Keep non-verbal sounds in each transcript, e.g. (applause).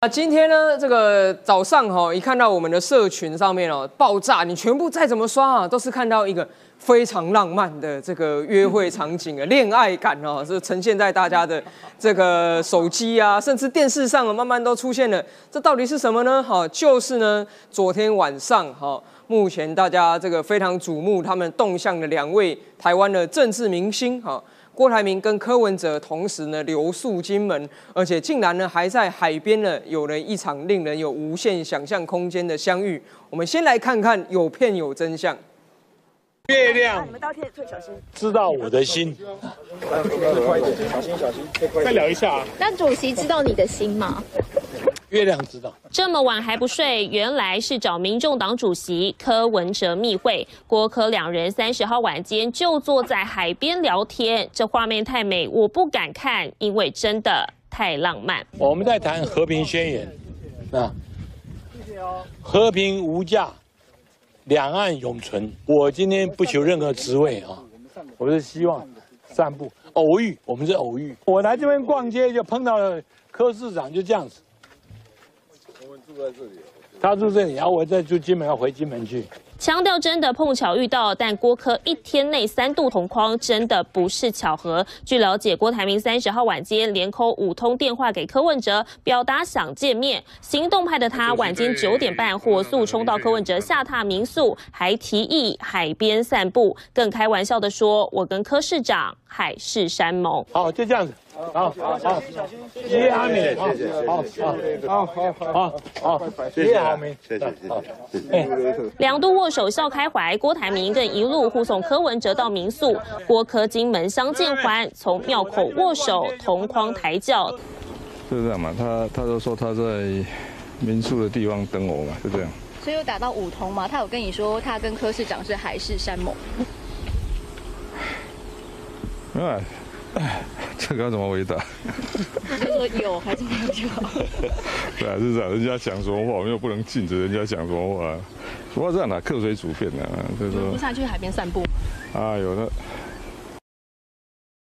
啊，今天呢，这个早上哈，一看到我们的社群上面哦爆炸，你全部再怎么刷啊，都是看到一个非常浪漫的这个约会场景啊，(laughs) 恋爱感哦，是呈现在大家的这个手机啊，甚至电视上啊，慢慢都出现了。这到底是什么呢？哈，就是呢，昨天晚上哈，目前大家这个非常瞩目他们动向的两位台湾的政治明星哈。郭台铭跟柯文哲同时呢留宿金门，而且竟然呢还在海边呢有了一场令人有无限想象空间的相遇。我们先来看看有片有真相。月亮，你们到天最小心，知道我的心。快一点，小心小心，再聊一下啊。那主席知道你的心吗？月亮知道，这么晚还不睡，原来是找民众党主席柯文哲密会。郭柯两人三十号晚间就坐在海边聊天，这画面太美，我不敢看，因为真的太浪漫。我们在谈和平宣言，啊，和平无价，两岸永存。我今天不求任何职位啊，我是希望散步偶遇，我们是偶遇。我来这边逛街就碰到了柯市长，就这样子。住在这里，他住这里，然后我再住金门，要回金门去。强调真的碰巧遇到，但郭科一天内三度同框，真的不是巧合。据了解，郭台铭三十号晚间连扣五通电话给柯文哲，表达想见面。行动派的他晚间九点半火速冲到柯文哲下榻民宿，还提议海边散步，更开玩笑的说：“我跟柯市长海誓山盟。”好，就这样子。好好好，谢。谢阿明，谢。谢，好好好好好，谢谢。阿明，谢谢。谢谢。两度握手笑开怀，郭台铭更一路护送柯文哲到民宿，郭柯金门相见欢，从庙口握手同框抬轿。就是这样嘛？他他都说他在民宿的地方等我嘛，就这样。所以有打到五通嘛？他有跟你说他跟柯市长是海誓山盟？没有。哎，这该怎么回答？就说有还是没有就好。对啊，是这样，人家讲什么话，我们又不能禁止人家讲什么话。不过这样的客随主便的，就是说。不想去海边散步。啊，有的。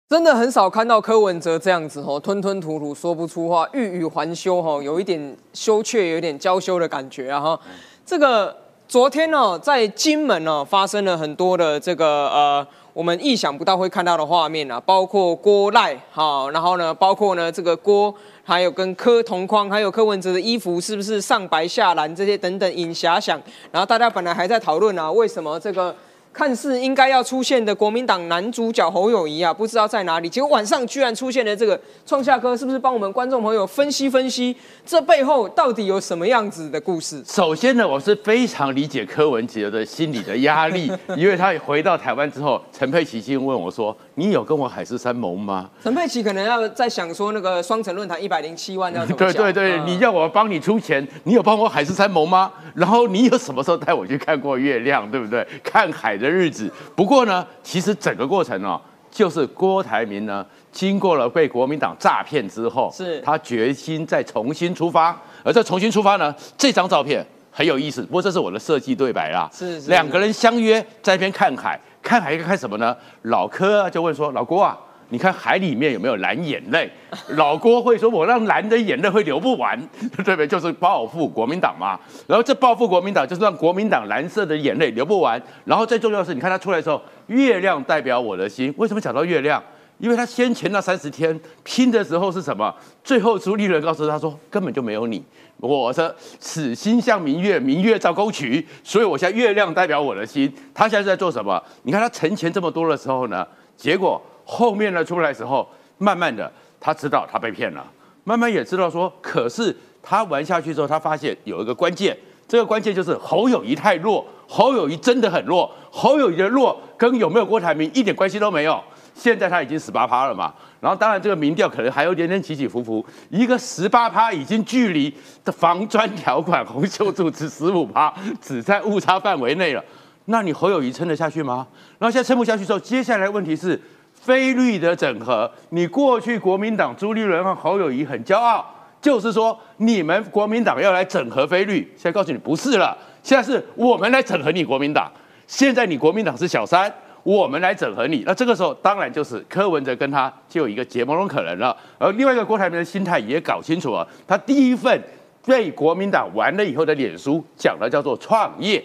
真的很少看到柯文哲这样子哦，吞吞吐吐说不出话，欲语还休哈，有一点羞怯，有点娇羞的感觉啊哈。这个昨天呢，在金门呢，发生了很多的这个呃。我们意想不到会看到的画面啊，包括郭赖哈，然后呢，包括呢这个郭，还有跟柯同框，还有柯文哲的衣服是不是上白下蓝这些等等影遐想，然后大家本来还在讨论啊，为什么这个。看似应该要出现的国民党男主角侯友谊啊，不知道在哪里。结果晚上居然出现了这个创下哥，是不是帮我们观众朋友分析分析这背后到底有什么样子的故事？首先呢，我是非常理解柯文哲的心理的压力，(laughs) 因为他回到台湾之后，陈佩琪先问我说：“你有跟我海誓山盟吗？”陈佩琪可能要在想说那个双城论坛一百零七万要怎么对对对，你要我帮你出钱，你有帮我海誓山盟吗？然后你有什么时候带我去看过月亮，对不对？看海的。日子，不过呢，其实整个过程哦，就是郭台铭呢，经过了被国民党诈骗之后，是他决心再重新出发。而这重新出发呢，这张照片很有意思。不过这是我的设计对白啦，是两个人相约在一边看海，看海看什么呢？老柯就问说：“老郭啊。”你看海里面有没有蓝眼泪？(laughs) 老郭会说：“我让蓝的眼泪会流不完，(laughs) 对不对？就是报复国民党嘛。然后这报复国民党，就是让国民党蓝色的眼泪流不完。然后最重要的是，你看他出来的时候，月亮代表我的心。为什么讲到月亮？因为他先前那三十天拼的时候是什么？最后朱立伦告诉他说，根本就没有你。我说此心向明月，明月照沟渠。所以我现在月亮代表我的心。他现在在做什么？你看他存钱这么多的时候呢？结果。后面呢出来时候，慢慢的他知道他被骗了，慢慢也知道说，可是他玩下去之后，他发现有一个关键，这个关键就是侯友谊太弱，侯友谊真的很弱，侯友谊的弱跟有没有郭台铭一点关系都没有。现在他已经十八趴了嘛，然后当然这个民调可能还有点点起起伏伏，一个十八趴已经距离的防专条款洪秀柱只十五趴，(laughs) 只在误差范围内了，那你侯友谊撑得下去吗？然后现在撑不下去之后，接下来问题是。非绿的整合，你过去国民党朱立伦和侯友谊很骄傲，就是说你们国民党要来整合非绿，现在告诉你不是了，现在是我们来整合你国民党。现在你国民党是小三，我们来整合你。那这个时候当然就是柯文哲跟他就有一个结盟的可能了。而另外一个郭台铭的心态也搞清楚了，他第一份被国民党完了以后的脸书讲的叫做创业，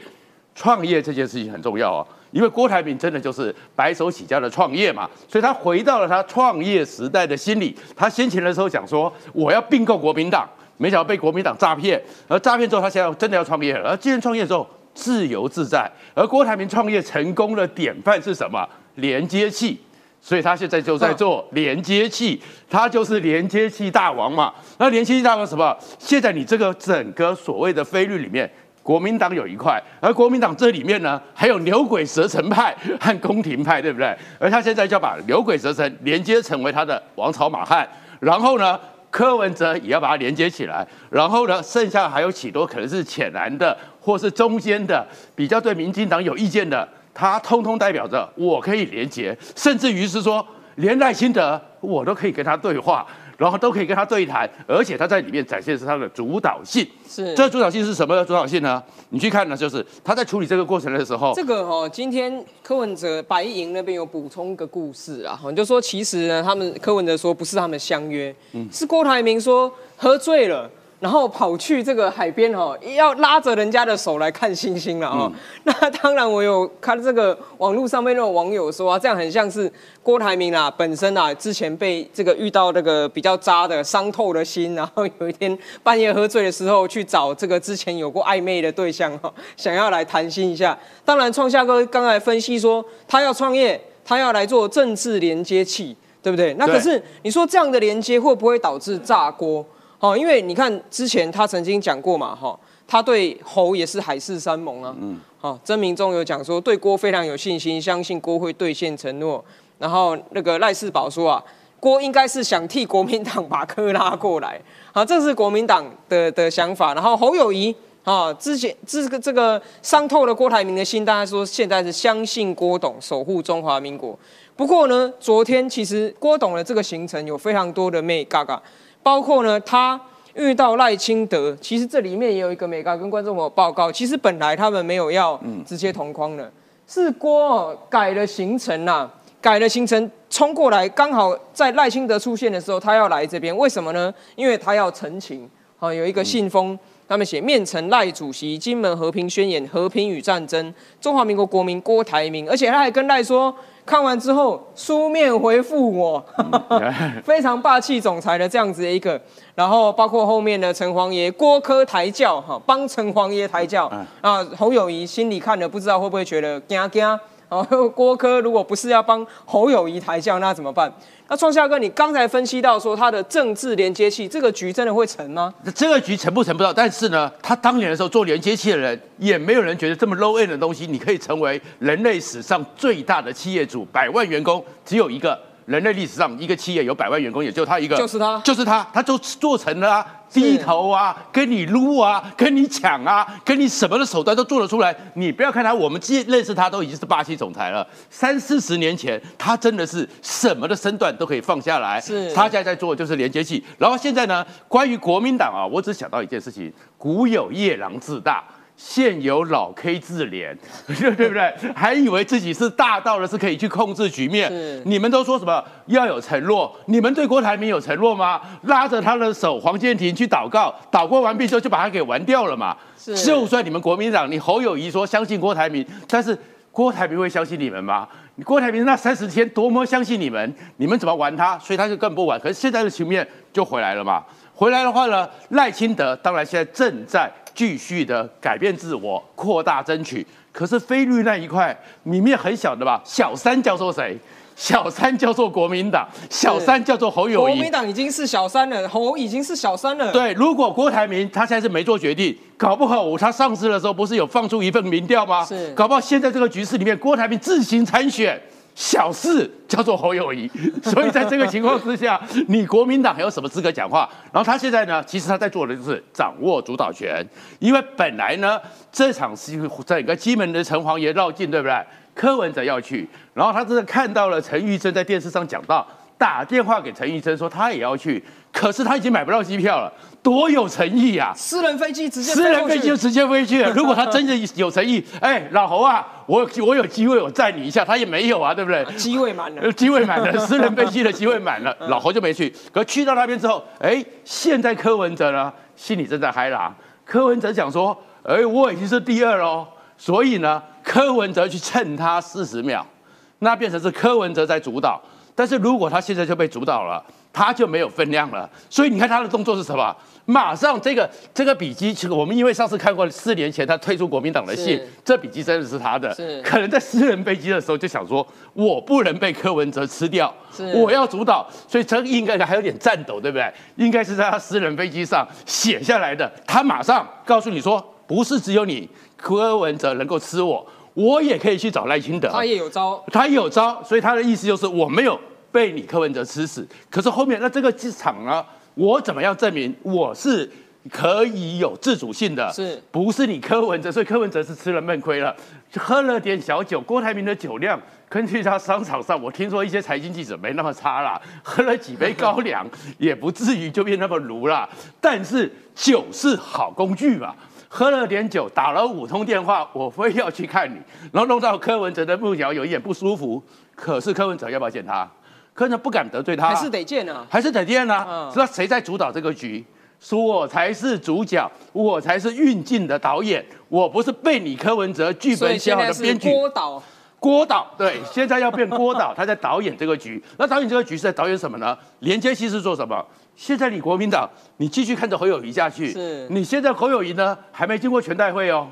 创业这件事情很重要哦，因为郭台铭真的就是白手起家的创业嘛，所以他回到了他创业时代的心理。他先前的时候讲说我要并购国民党，没想到被国民党诈骗，而诈骗之后他现在真的要创业了，而既然创业之后自由自在，而郭台铭创业成功的典范是什么？连接器。所以他现在就在做连接器，他就是连接器大王嘛。那连接器大王什么？现在你这个整个所谓的菲律里面，国民党有一块，而国民党这里面呢，还有牛鬼蛇神派和宫廷派，对不对？而他现在就要把牛鬼蛇神连接成为他的王朝马汉，然后呢，柯文哲也要把它连接起来，然后呢，剩下还有许多可能是浅蓝的，或是中间的，比较对民进党有意见的。他通通代表着我可以连接，甚至于是说连赖清德我都可以跟他对话，然后都可以跟他对谈，而且他在里面展现是他的主导性。是这主导性是什么的主导性呢？你去看呢，就是他在处理这个过程的时候，这个哦，今天柯文哲白银那边有补充个故事啊，就说其实呢，他们柯文哲说不是他们相约，嗯是郭台铭说喝醉了。然后跑去这个海边哦，要拉着人家的手来看星星了哦。那当然，我有看这个网络上面那种网友说啊，这样很像是郭台铭啊本身啊之前被这个遇到那个比较渣的伤透了心，然后有一天半夜喝醉的时候去找这个之前有过暧昧的对象哈，(laughs) 想要来谈心一下。当然，创夏哥刚才分析说他要创业，他要来做政治连接器，对不对？那可是你说这样的连接会不会导致炸锅？哦，因为你看之前他曾经讲过嘛，哈，他对侯也是海誓山盟啊。嗯。好，曾明忠有讲说对郭非常有信心，相信郭会兑现承诺。然后那个赖世宝说啊，郭应该是想替国民党把柯拉过来。(laughs) 好，这是国民党的的想法。然后侯友谊啊，之前这个这个伤透了郭台铭的心，大家说现在是相信郭董守护中华民国。不过呢，昨天其实郭董的这个行程有非常多的妹嘎嘎。包括呢，他遇到赖清德，其实这里面也有一个美高跟观众朋友报告，其实本来他们没有要直接同框的，是郭改了行程呐，改了行程冲过来，刚好在赖清德出现的时候，他要来这边，为什么呢？因为他要澄清，好有一个信封，他们写面呈赖主席金门和平宣言，和平与战争，中华民国国民郭台铭，而且他还跟赖说。看完之后书面回复我，(laughs) 非常霸气总裁的这样子的一个，然后包括后面的城隍爷郭科抬轿哈，帮城隍爷抬轿。啊，侯友谊心里看了不知道会不会觉得惊惊 (laughs) 哦，郭科如果不是要帮侯友谊抬轿，那怎么办？那创夏哥，你刚才分析到说他的政治连接器，这个局真的会成吗？这个局成不成不知道，但是呢，他当年的时候做连接器的人，也没有人觉得这么 low end 的东西，你可以成为人类史上最大的企业主，百万员工只有一个。人类历史上一个企业有百万员工，也就他一个，就是他，就是他，他就做成了啊，低头啊，跟你撸啊，跟你抢啊，跟你什么的手段都做得出来。你不要看他，我们既认识他都已经是巴西总裁了。三四十年前，他真的是什么的身段都可以放下来。是，他现在在做的就是连接器。然后现在呢，关于国民党啊，我只想到一件事情：古有夜郎自大。现有老 K 自怜，(laughs) 对不对？还以为自己是大到了，是可以去控制局面。你们都说什么要有承诺？你们对郭台铭有承诺吗？拉着他的手，黄建庭去祷告，祷告完毕之后就把他给玩掉了嘛？就算你们国民党，你侯友谊说相信郭台铭，但是郭台铭会相信你们吗？郭台铭那三十天多么相信你们，你们怎么玩他？所以他就更不玩。可是现在的局面就回来了嘛？回来的话呢，赖清德当然现在正在。继续的改变自我，扩大争取。可是菲律那一块里面很小的吧？小三叫做谁？小三叫做国民党，小三叫做侯友谊。国民党已经是小三了，侯已经是小三了。对，如果郭台铭他现在是没做决定，搞不好他上市的时候不是有放出一份民调吗？是，搞不好现在这个局势里面，郭台铭自行参选。小事叫做侯友谊，(laughs) 所以在这个情况之下，你国民党还有什么资格讲话？然后他现在呢，其实他在做的就是掌握主导权，因为本来呢，这场是整个基门的城隍爷绕境，对不对？柯文哲要去，然后他真的看到了陈玉珍在电视上讲到，打电话给陈玉珍说他也要去，可是他已经买不到机票了。多有诚意啊！私人飞机直接私人飞机就直接飞去了。(laughs) 如果他真的有诚意，哎，老侯啊，我我有机会我载你一下，他也没有啊，对不对？机位满了，机位满了，(laughs) 私人飞机的机会满了，老侯就没去。可去到那边之后，哎，现在柯文哲呢，心里正在嗨啦。柯文哲讲说，哎，我已经是第二喽，所以呢，柯文哲去蹭他四十秒，那变成是柯文哲在主导。但是如果他现在就被主导了，他就没有分量了。所以你看他的动作是什么？马上这个这个笔记，其实我们因为上次看过四年前他退出国民党的信，这笔记真的是他的是。可能在私人飞机的时候就想说，我不能被柯文哲吃掉是，我要主导，所以这应该还有点颤抖，对不对？应该是在他私人飞机上写下来的。他马上告诉你说，不是只有你柯文哲能够吃我，我也可以去找赖清德。他也有招，他也有招，所以他的意思就是我没有被你柯文哲吃死。可是后面那这个机场呢，我怎么样证明我是可以有自主性的？是不是你柯文哲？所以柯文哲是吃了闷亏了，喝了点小酒。郭台铭的酒量，根据他商场上，我听说一些财经记者没那么差啦，喝了几杯高粱，(laughs) 也不至于就变那么鲁啦。但是酒是好工具嘛。喝了点酒，打了五通电话，我非要去看你，然后弄到柯文哲的幕僚有一点不舒服。可是柯文哲要不要见他？柯文哲不敢得罪他，还是得见啊。还是得见啊嗯。知道谁在主导这个局？说我才是主角，我才是运镜的导演，我不是被你柯文哲剧本写好的编剧。郭导，郭导对，现在要变郭导，(laughs) 他在导演这个局。那导演这个局是在导演什么呢？连接戏是做什么？现在你国民党，你继续看着侯友谊下去。是你现在侯友谊呢，还没经过全代会哦。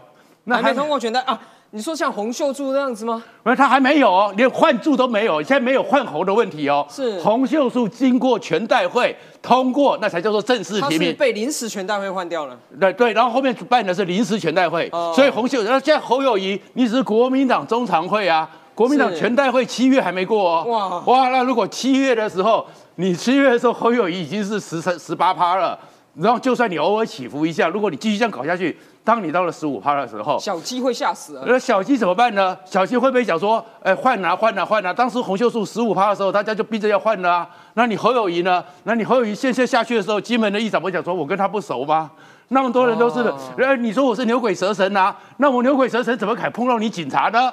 那还没通过全代啊？你说像洪秀柱那样子吗？那他还没有哦，连换柱都没有，现在没有换侯的问题哦。是洪秀柱经过全代会通过，那才叫做正式他是提名。被临时全代会换掉了。对对，然后后面办的是临时全代会，哦所以洪秀，那现在侯友谊，你只是国民党中常会啊，国民党全代会七月还没过哦。哇哇，那如果七月的时候，你七月的时候侯友谊已经是十三十八趴了，然后就算你偶尔起伏一下，如果你继续这样搞下去，当你到了十五趴的时候，小鸡会吓死了。那小鸡怎么办呢？小鸡会不会讲说，哎，换啊换啊换啊？当时洪秀柱十五趴的时候，大家就逼着要换了啊。那你侯友谊呢？那你侯友谊现在下去的时候，金门的议长不会讲说，我跟他不熟吗？那么多人都是的哦，呃、你说我是牛鬼蛇神啊？那我牛鬼蛇神怎么敢碰到你警察呢？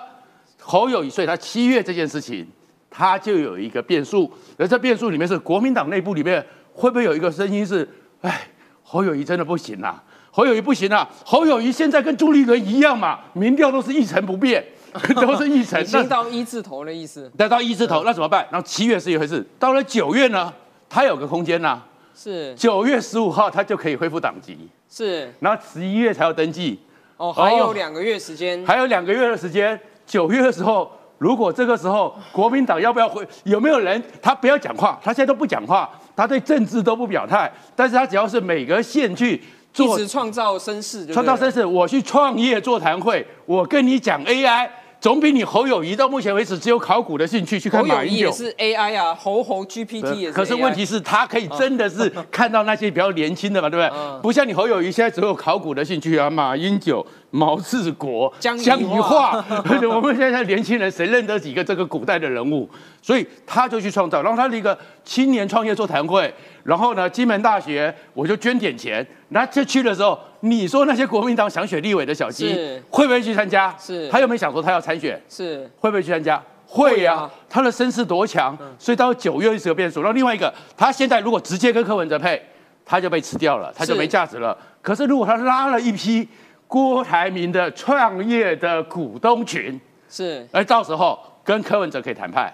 侯友谊，所以他七月这件事情，他就有一个变数。而这变数里面是国民党内部里面会不会有一个声音是，哎，侯友谊真的不行啊，侯友谊不行啊，侯友谊现在跟朱立伦一样嘛，民调都是一成不变，(laughs) 都是一成已。经那到一字头的意思，得到一字头，那怎么办？然后七月是一回事，到了九月呢，他有个空间呐、是。九月十五号他就可以恢复党籍，是。然后十一月才要登记，哦，还有两个月时间，还有两个月的时间，九月的时候，如果这个时候国民党要不要回，有没有人他不要讲话，他现在都不讲话，他对政治都不表态，但是他只要是每个县去一做直创造声势就，创造声势，我去创业座谈会，我跟你讲 AI，总比你侯友谊到目前为止只有考古的兴趣去看马英九。是 AI 啊，猴猴 GPT 也是。可是问题是，他可以真的是看到那些比较年轻的嘛，对不对？嗯不像你侯友谊现在只有考古的兴趣啊，马英九、毛治国、江宜宜桦桦，(laughs) 我们现在年轻人谁认得几个这个古代的人物？所以他就去创造，然后他的一个青年创业座谈会，然后呢，金门大学我就捐点钱，那这去的时候，你说那些国民党想选立委的小鸡是会不会去参加？是他有没有想说他要参选？是会不会去参加？会呀、他的声势多强，所以到九月是个变数。然后另外一个，他现在如果直接跟柯文哲配，他就被吃掉了，他就是没价值了。可是如果他拉了一批郭台铭的创业的股东群，是，而到时候跟柯文哲可以谈判，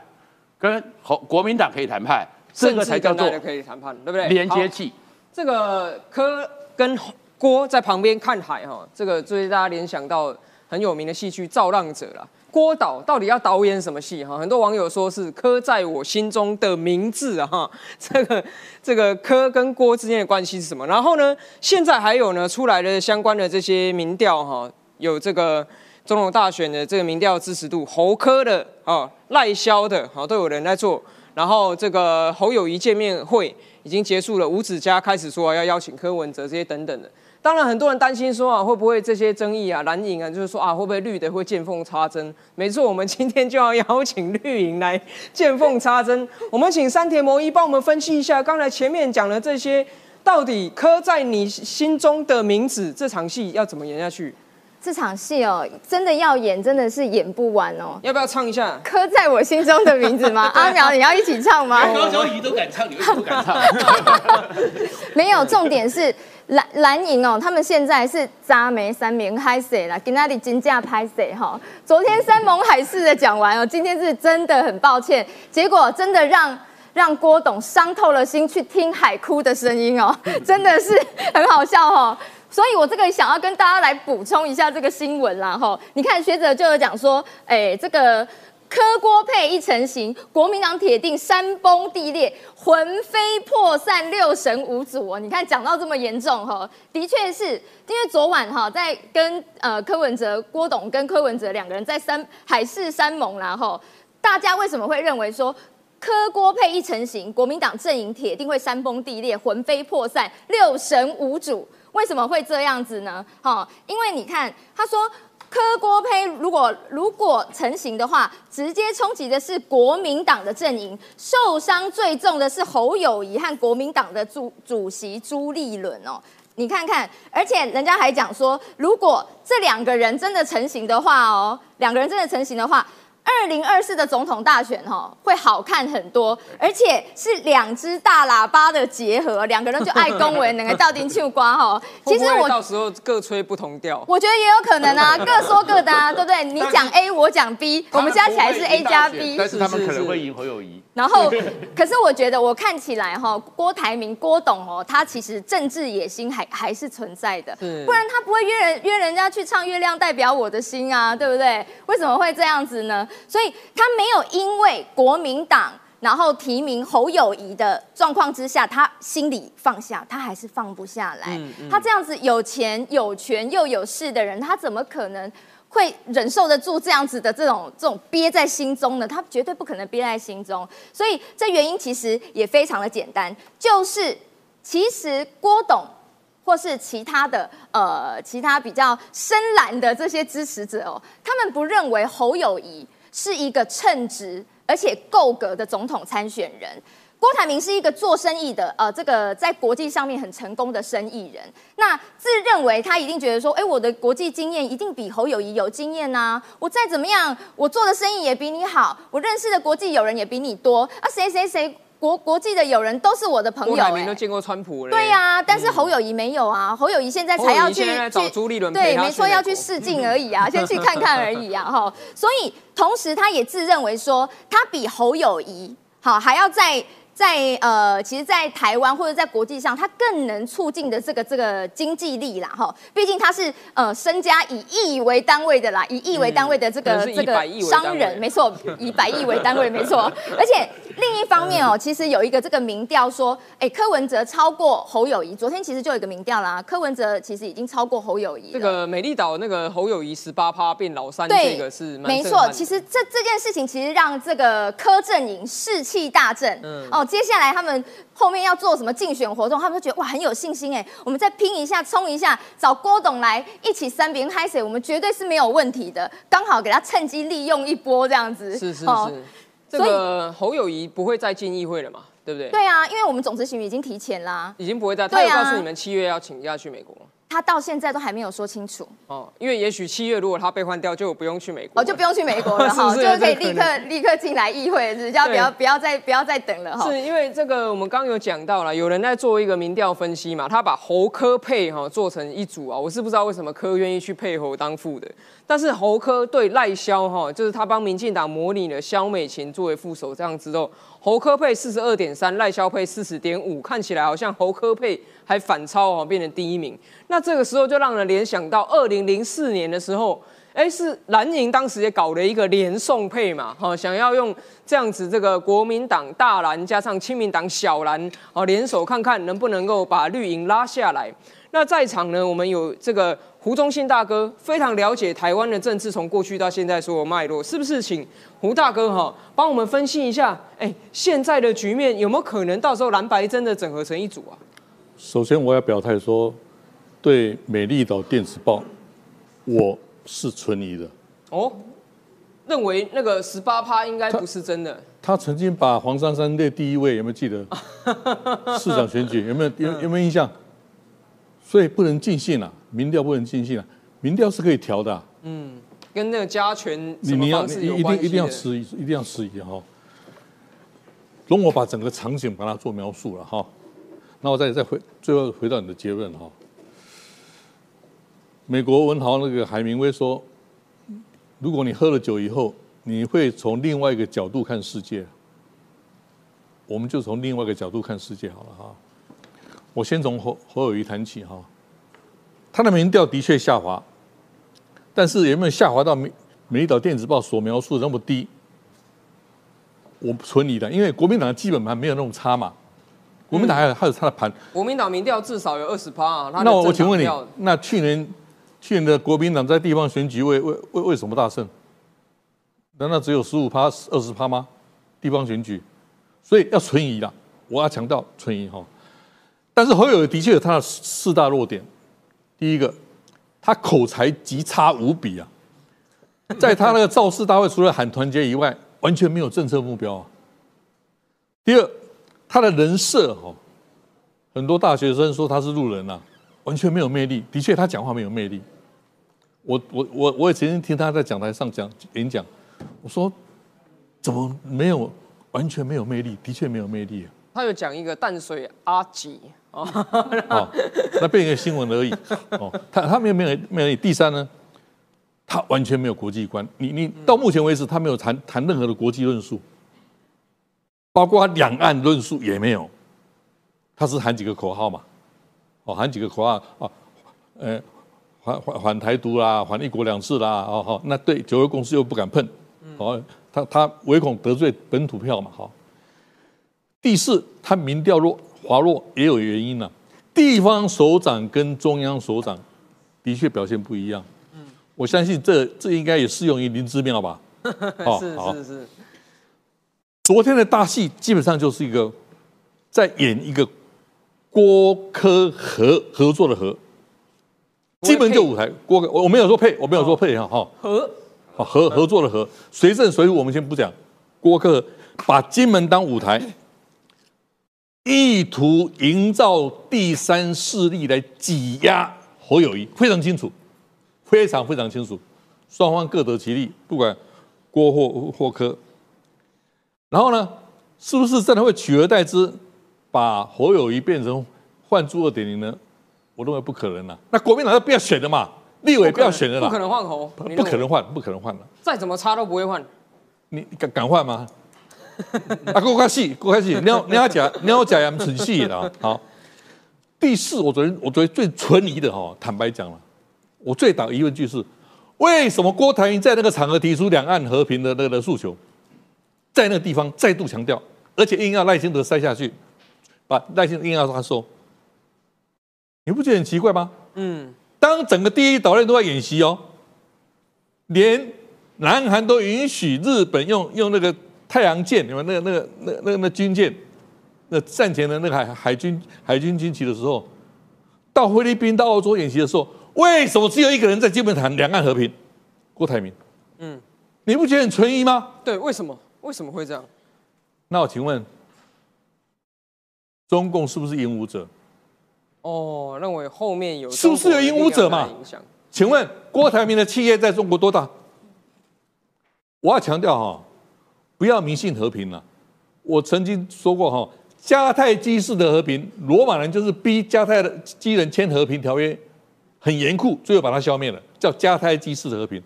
跟国国民党可以谈判，这个才叫做可以谈判，对不对？连接器。这个柯跟郭在旁边看海哈，这个最大家联想到很有名的戏剧《造浪者》啦。郭导到底要导演什么戏哈？很多网友说是柯在我心中的名字哈。(laughs) 这个这个柯跟郭之间的关系是什么？然后呢，现在还有呢出来的相关的这些民调哈，有这个总统大选的这个民调支持度，侯科的啊赖萧的好都有人在做。然后这个侯友谊见面会已经结束了，吴子嘉开始说要邀请柯文哲这些等等的。当然，很多人担心说啊，会不会这些争议啊、蓝营啊，就是说啊，会不会绿的会见缝插针？没错，我们今天就要邀请绿营来见缝插针。(laughs) 我们请山田魔一帮我们分析一下，刚才前面讲的这些，到底刻在你心中的名字这场戏要怎么演下去？这场戏哦，真的要演，真的是演不完哦。要不要唱一下？刻在我心中的名字吗？(laughs) 阿苗，你要一起唱吗？高小怡都敢唱，你为什么不敢唱？(laughs) 没有，重点是蓝蓝营哦，他们现在是扎梅三明海水啦，给那里金价拍水哈。昨天山盟海誓的讲完哦，今天是真的很抱歉，结果真的让让郭董伤透了心，去听海哭的声音哦，(laughs) 真的是很好笑哦。所以我这个想要跟大家来补充一下这个新闻啦哈。你看学者就有讲说，哎，这个。柯郭配一成型，国民党铁定山崩地裂，魂飞魄散，六神无主哦！你看讲到这么严重哈，的确是因为昨晚哈在跟呃柯文哲、郭董跟柯文哲两个人在山海誓山盟然后大家为什么会认为说柯郭配一成型，国民党阵营铁定会山崩地裂，魂飞魄散，六神无主？为什么会这样子呢？哈，因为你看他说。柯锅胚如果如果成型的话，直接冲击的是国民党的阵营，受伤最重的是侯友谊和国民党的主主席朱立伦哦。你看看，而且人家还讲说，如果这两个人真的成型的话哦，两个人真的成型的话。二零二四的总统大选哈会好看很多，而且是两只大喇叭的结合，两个人就爱恭维，两个到底秋瓜哈。(laughs) 其实我到时候各吹不同调，我觉得也有可能啊，(laughs) 各说各的啊，对不对？你讲 A，我讲 B，我们加起来是 A 加 B，但是他们可能会赢侯友谊。然后，可是我觉得我看起来哈，郭台铭郭董哦，他其实政治野心还还是存在的，不然他不会约人约人家去唱《月亮代表我的心》啊，对不对？为什么会这样子呢？所以他没有因为国民党然后提名侯友谊的状况之下，他心里放下，他还是放不下来。他这样子有钱有权又有势的人，他怎么可能？会忍受得住这样子的这种这种憋在心中呢？他绝对不可能憋在心中，所以这原因其实也非常的简单，就是其实郭董或是其他的呃其他比较深蓝的这些支持者哦，他们不认为侯友谊是一个称职而且够格的总统参选人。郭台铭是一个做生意的，呃，这个在国际上面很成功的生意人。那自认为他一定觉得说，哎，我的国际经验一定比侯友谊有经验呐。我再怎么样，我做的生意也比你好，我认识的国际友人也比你多啊。谁谁谁国国际的友人都是我的朋友。郭台铭都见过川普了。对呀，但是侯友谊没有啊。侯友谊现在才要去找朱立伦，对，没错，要去试镜而已啊，(laughs) 先去看看而已啊，哈。所以同时他也自认为说，他比侯友谊好，还要在。在呃，其实，在台湾或者在国际上，它更能促进的这个这个经济力啦，哈，毕竟它是呃身家以亿为单位的啦，以亿为单位的这个这个商人，没错，以百亿为单位，没错。(laughs) 而且另一方面哦，其实有一个这个民调说，哎，柯文哲超过侯友谊。昨天其实就有一个民调啦，柯文哲其实已经超过侯友谊。这个美丽岛那个侯友谊十八趴变老三，这个是没错。其实这这件事情其实让这个柯阵营士气大振，嗯哦。接下来他们后面要做什么竞选活动？他们都觉得哇很有信心哎，我们再拼一下，冲一下，找郭董来一起三边嗨水，我们绝对是没有问题的。刚好给他趁机利用一波这样子。是是是，这个侯友谊不会再进议会了嘛？对不对？对啊，因为我们总执行已经提前啦，已经不会再。他有告诉你们七月要请假去美国。他到现在都还没有说清楚。哦，因为也许七月如果他被换掉，就不用去美国，哦，就不用去美国了 (laughs) 哈，就可以立刻立刻进来议会，是叫不要不要再不要再等了哈。是因为这个我们刚刚有讲到了，有人在做一个民调分析嘛，他把侯科配哈做成一组啊，我是不知道为什么科愿意去配侯当副的，但是侯科对赖萧哈，就是他帮民进党模拟了萧美琴作为副手这样之后，侯科配四十二点三，赖萧配四十点五，看起来好像侯科配。还反超哦，变成第一名。那这个时候就让人联想到二零零四年的时候，哎，是蓝营当时也搞了一个连送配嘛，哈，想要用这样子这个国民党大蓝加上亲民党小蓝，哦，联手看看能不能够把绿营拉下来。那在场呢，我们有这个胡忠信大哥，非常了解台湾的政治，从过去到现在所有脉络，是不是？请胡大哥哈，帮我们分析一下，哎，现在的局面有没有可能到时候蓝白真的整合成一组啊？首先，我要表态说，对《美丽岛电子报》，我是存疑的。哦，认为那个十八趴应该不是真的。他曾经把黄珊珊列第一位，有没有记得？(laughs) 市长选举有没有有有没有印象？所以不能尽信了，民调不能尽信啊，民调是可以调的。嗯，跟那个加权你你要你一定一定要迟疑，一定要迟疑哈。容我把整个场景把它做描述了哈。那我再再回最后回到你的结论哈，美国文豪那个海明威说，如果你喝了酒以后，你会从另外一个角度看世界。我们就从另外一个角度看世界好了哈。我先从侯侯友谊谈起哈，他的民调的确下滑，但是有没有下滑到美美丽岛电子报所描述的那么低？我存疑的，因为国民党的基本盘没有那么差嘛。国民党还有还有他的盘，国民党民调至少有二十趴啊。那我我政请问你，那去年去年的国民党在地方选举为为为为什么大胜？难道只有十五趴、二十趴吗？地方选举，所以要存疑啦。我要强调存疑哈。但是侯友宜的确有他的四大弱点。第一个，他口才极差无比啊，在他那个造势大会，除了喊团结以外，完全没有政策目标啊。第二，他的人设哈、很多大学生说他是路人呐、完全没有魅力。的确，他讲话没有魅力。我我我我也曾经听他在讲台上讲演讲，我说怎么没有完全没有魅力？的确没有魅力啊！他有讲一个淡水阿吉哦，哦，那变一个新闻而已。(laughs) 哦，他他没有没有没有。第三呢，他完全没有国际观。你你到目前为止，他没有谈谈任何的国际论述，包括两岸论述也没有。他是喊几个口号嘛？哦，喊几个口号啊？呃，反反反台独啦，反一国两制啦，哦好，那对九二共识又不敢碰，哦，他他唯恐得罪本土票嘛，好。第四，他民调弱滑落也有原因了、地方首长跟中央首长的确表现不一样。嗯，我相信这这应该也适用于林之妙吧？(laughs) 哦是好是是，昨天的大戏基本上就是一个在演一个郭科合合作的合，基本就舞台郭科，我我没有说配，我没有说配哈哈，和好合合作的合，谁胜谁负我们先不讲，郭科把金门当舞台，意图营造第三势力来挤压侯友谊，非常清楚，非常非常清楚，双方各得其利，不管郭或或科。然后呢，是不是真的会取而代之，把侯友谊变成换柱二点零呢？我认为不可能了。那国民党就不要选了嘛，立委不要选了啦，不可能换侯，不可能，换，不可能换了。再怎么差都不会换。你你敢敢换吗？(laughs) 啊，够开戏，够开戏！你要你要讲你要讲呀，蠢戏的啊。好，第四，我昨天我昨天最存疑的哈，坦白讲了，我最大的疑问就是，为什么郭台铭在那个场合提出两岸和平的那个的诉求，在那个地方再度强调，而且硬要赖清德塞下去，把赖清德硬要他收，你不觉得很奇怪吗？嗯，当整个第一岛链都在演习哦，连南韩都允许日本用用那个太阳舰，你们那个那个那那那军舰，那战前的那个海海军海军军旗的时候，到菲律宾到澳洲演习的时候，为什么只有一个人在基本谈两岸和平？郭台铭，嗯，你不觉得很存疑吗？对，为什么？为什么会这样？那我请问，中共是不是引武者？哦，认为后面有是不是有引武者嘛？请问郭台铭的企业在中国多大？我要强调哈，不要迷信和平了。我曾经说过哈，迦太基式的和平，罗马人就是逼迦太基人签和平条约，很严酷，最后把它消灭了，叫迦太基式的和平。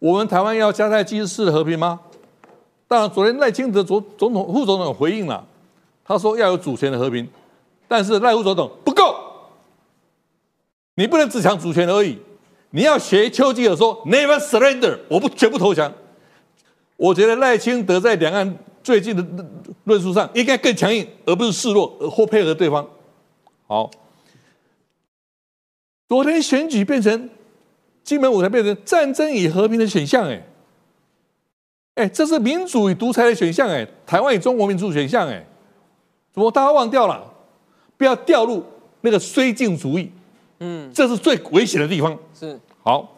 我们台湾要迦太基式的和平吗？当然，昨天赖清德总总统、副总统回应了，他说要有主权的和平，但是赖副总统不够，你不能只讲主权而已，你要学丘吉尔说 “never surrender”，我不绝不投降。我觉得赖清德在两岸最近的论述上应该更强硬，而不是示弱呃或配合对方。好，昨天选举变成金门舞台变成战争与和平的选项，哎，哎，这是民主与独裁的选项，哎，台湾与中国民主选项，哎，怎么大家忘掉了？不要掉入那个绥靖主义，嗯，这是最危险的地方。是。好，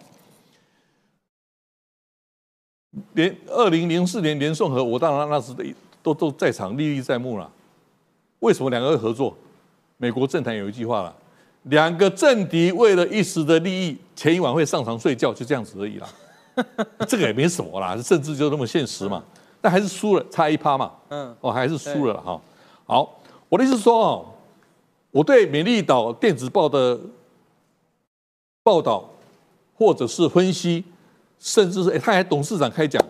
连二零零四年连宋和，我当然那时都都在场，历历在目了。为什么两个会合作？美国政坛有一句话了：两个政敌为了一时的利益，前一晚会上床睡觉，就这样子而已啦。(laughs) 这个也没什么啦，政治就那么现实嘛。但还是输了，差一趴嘛。嗯，哦，还是输了啦哈。好，我的意思是说哦，我对美丽岛电子报的报道或者是分析，甚至是哎他还董事长开讲，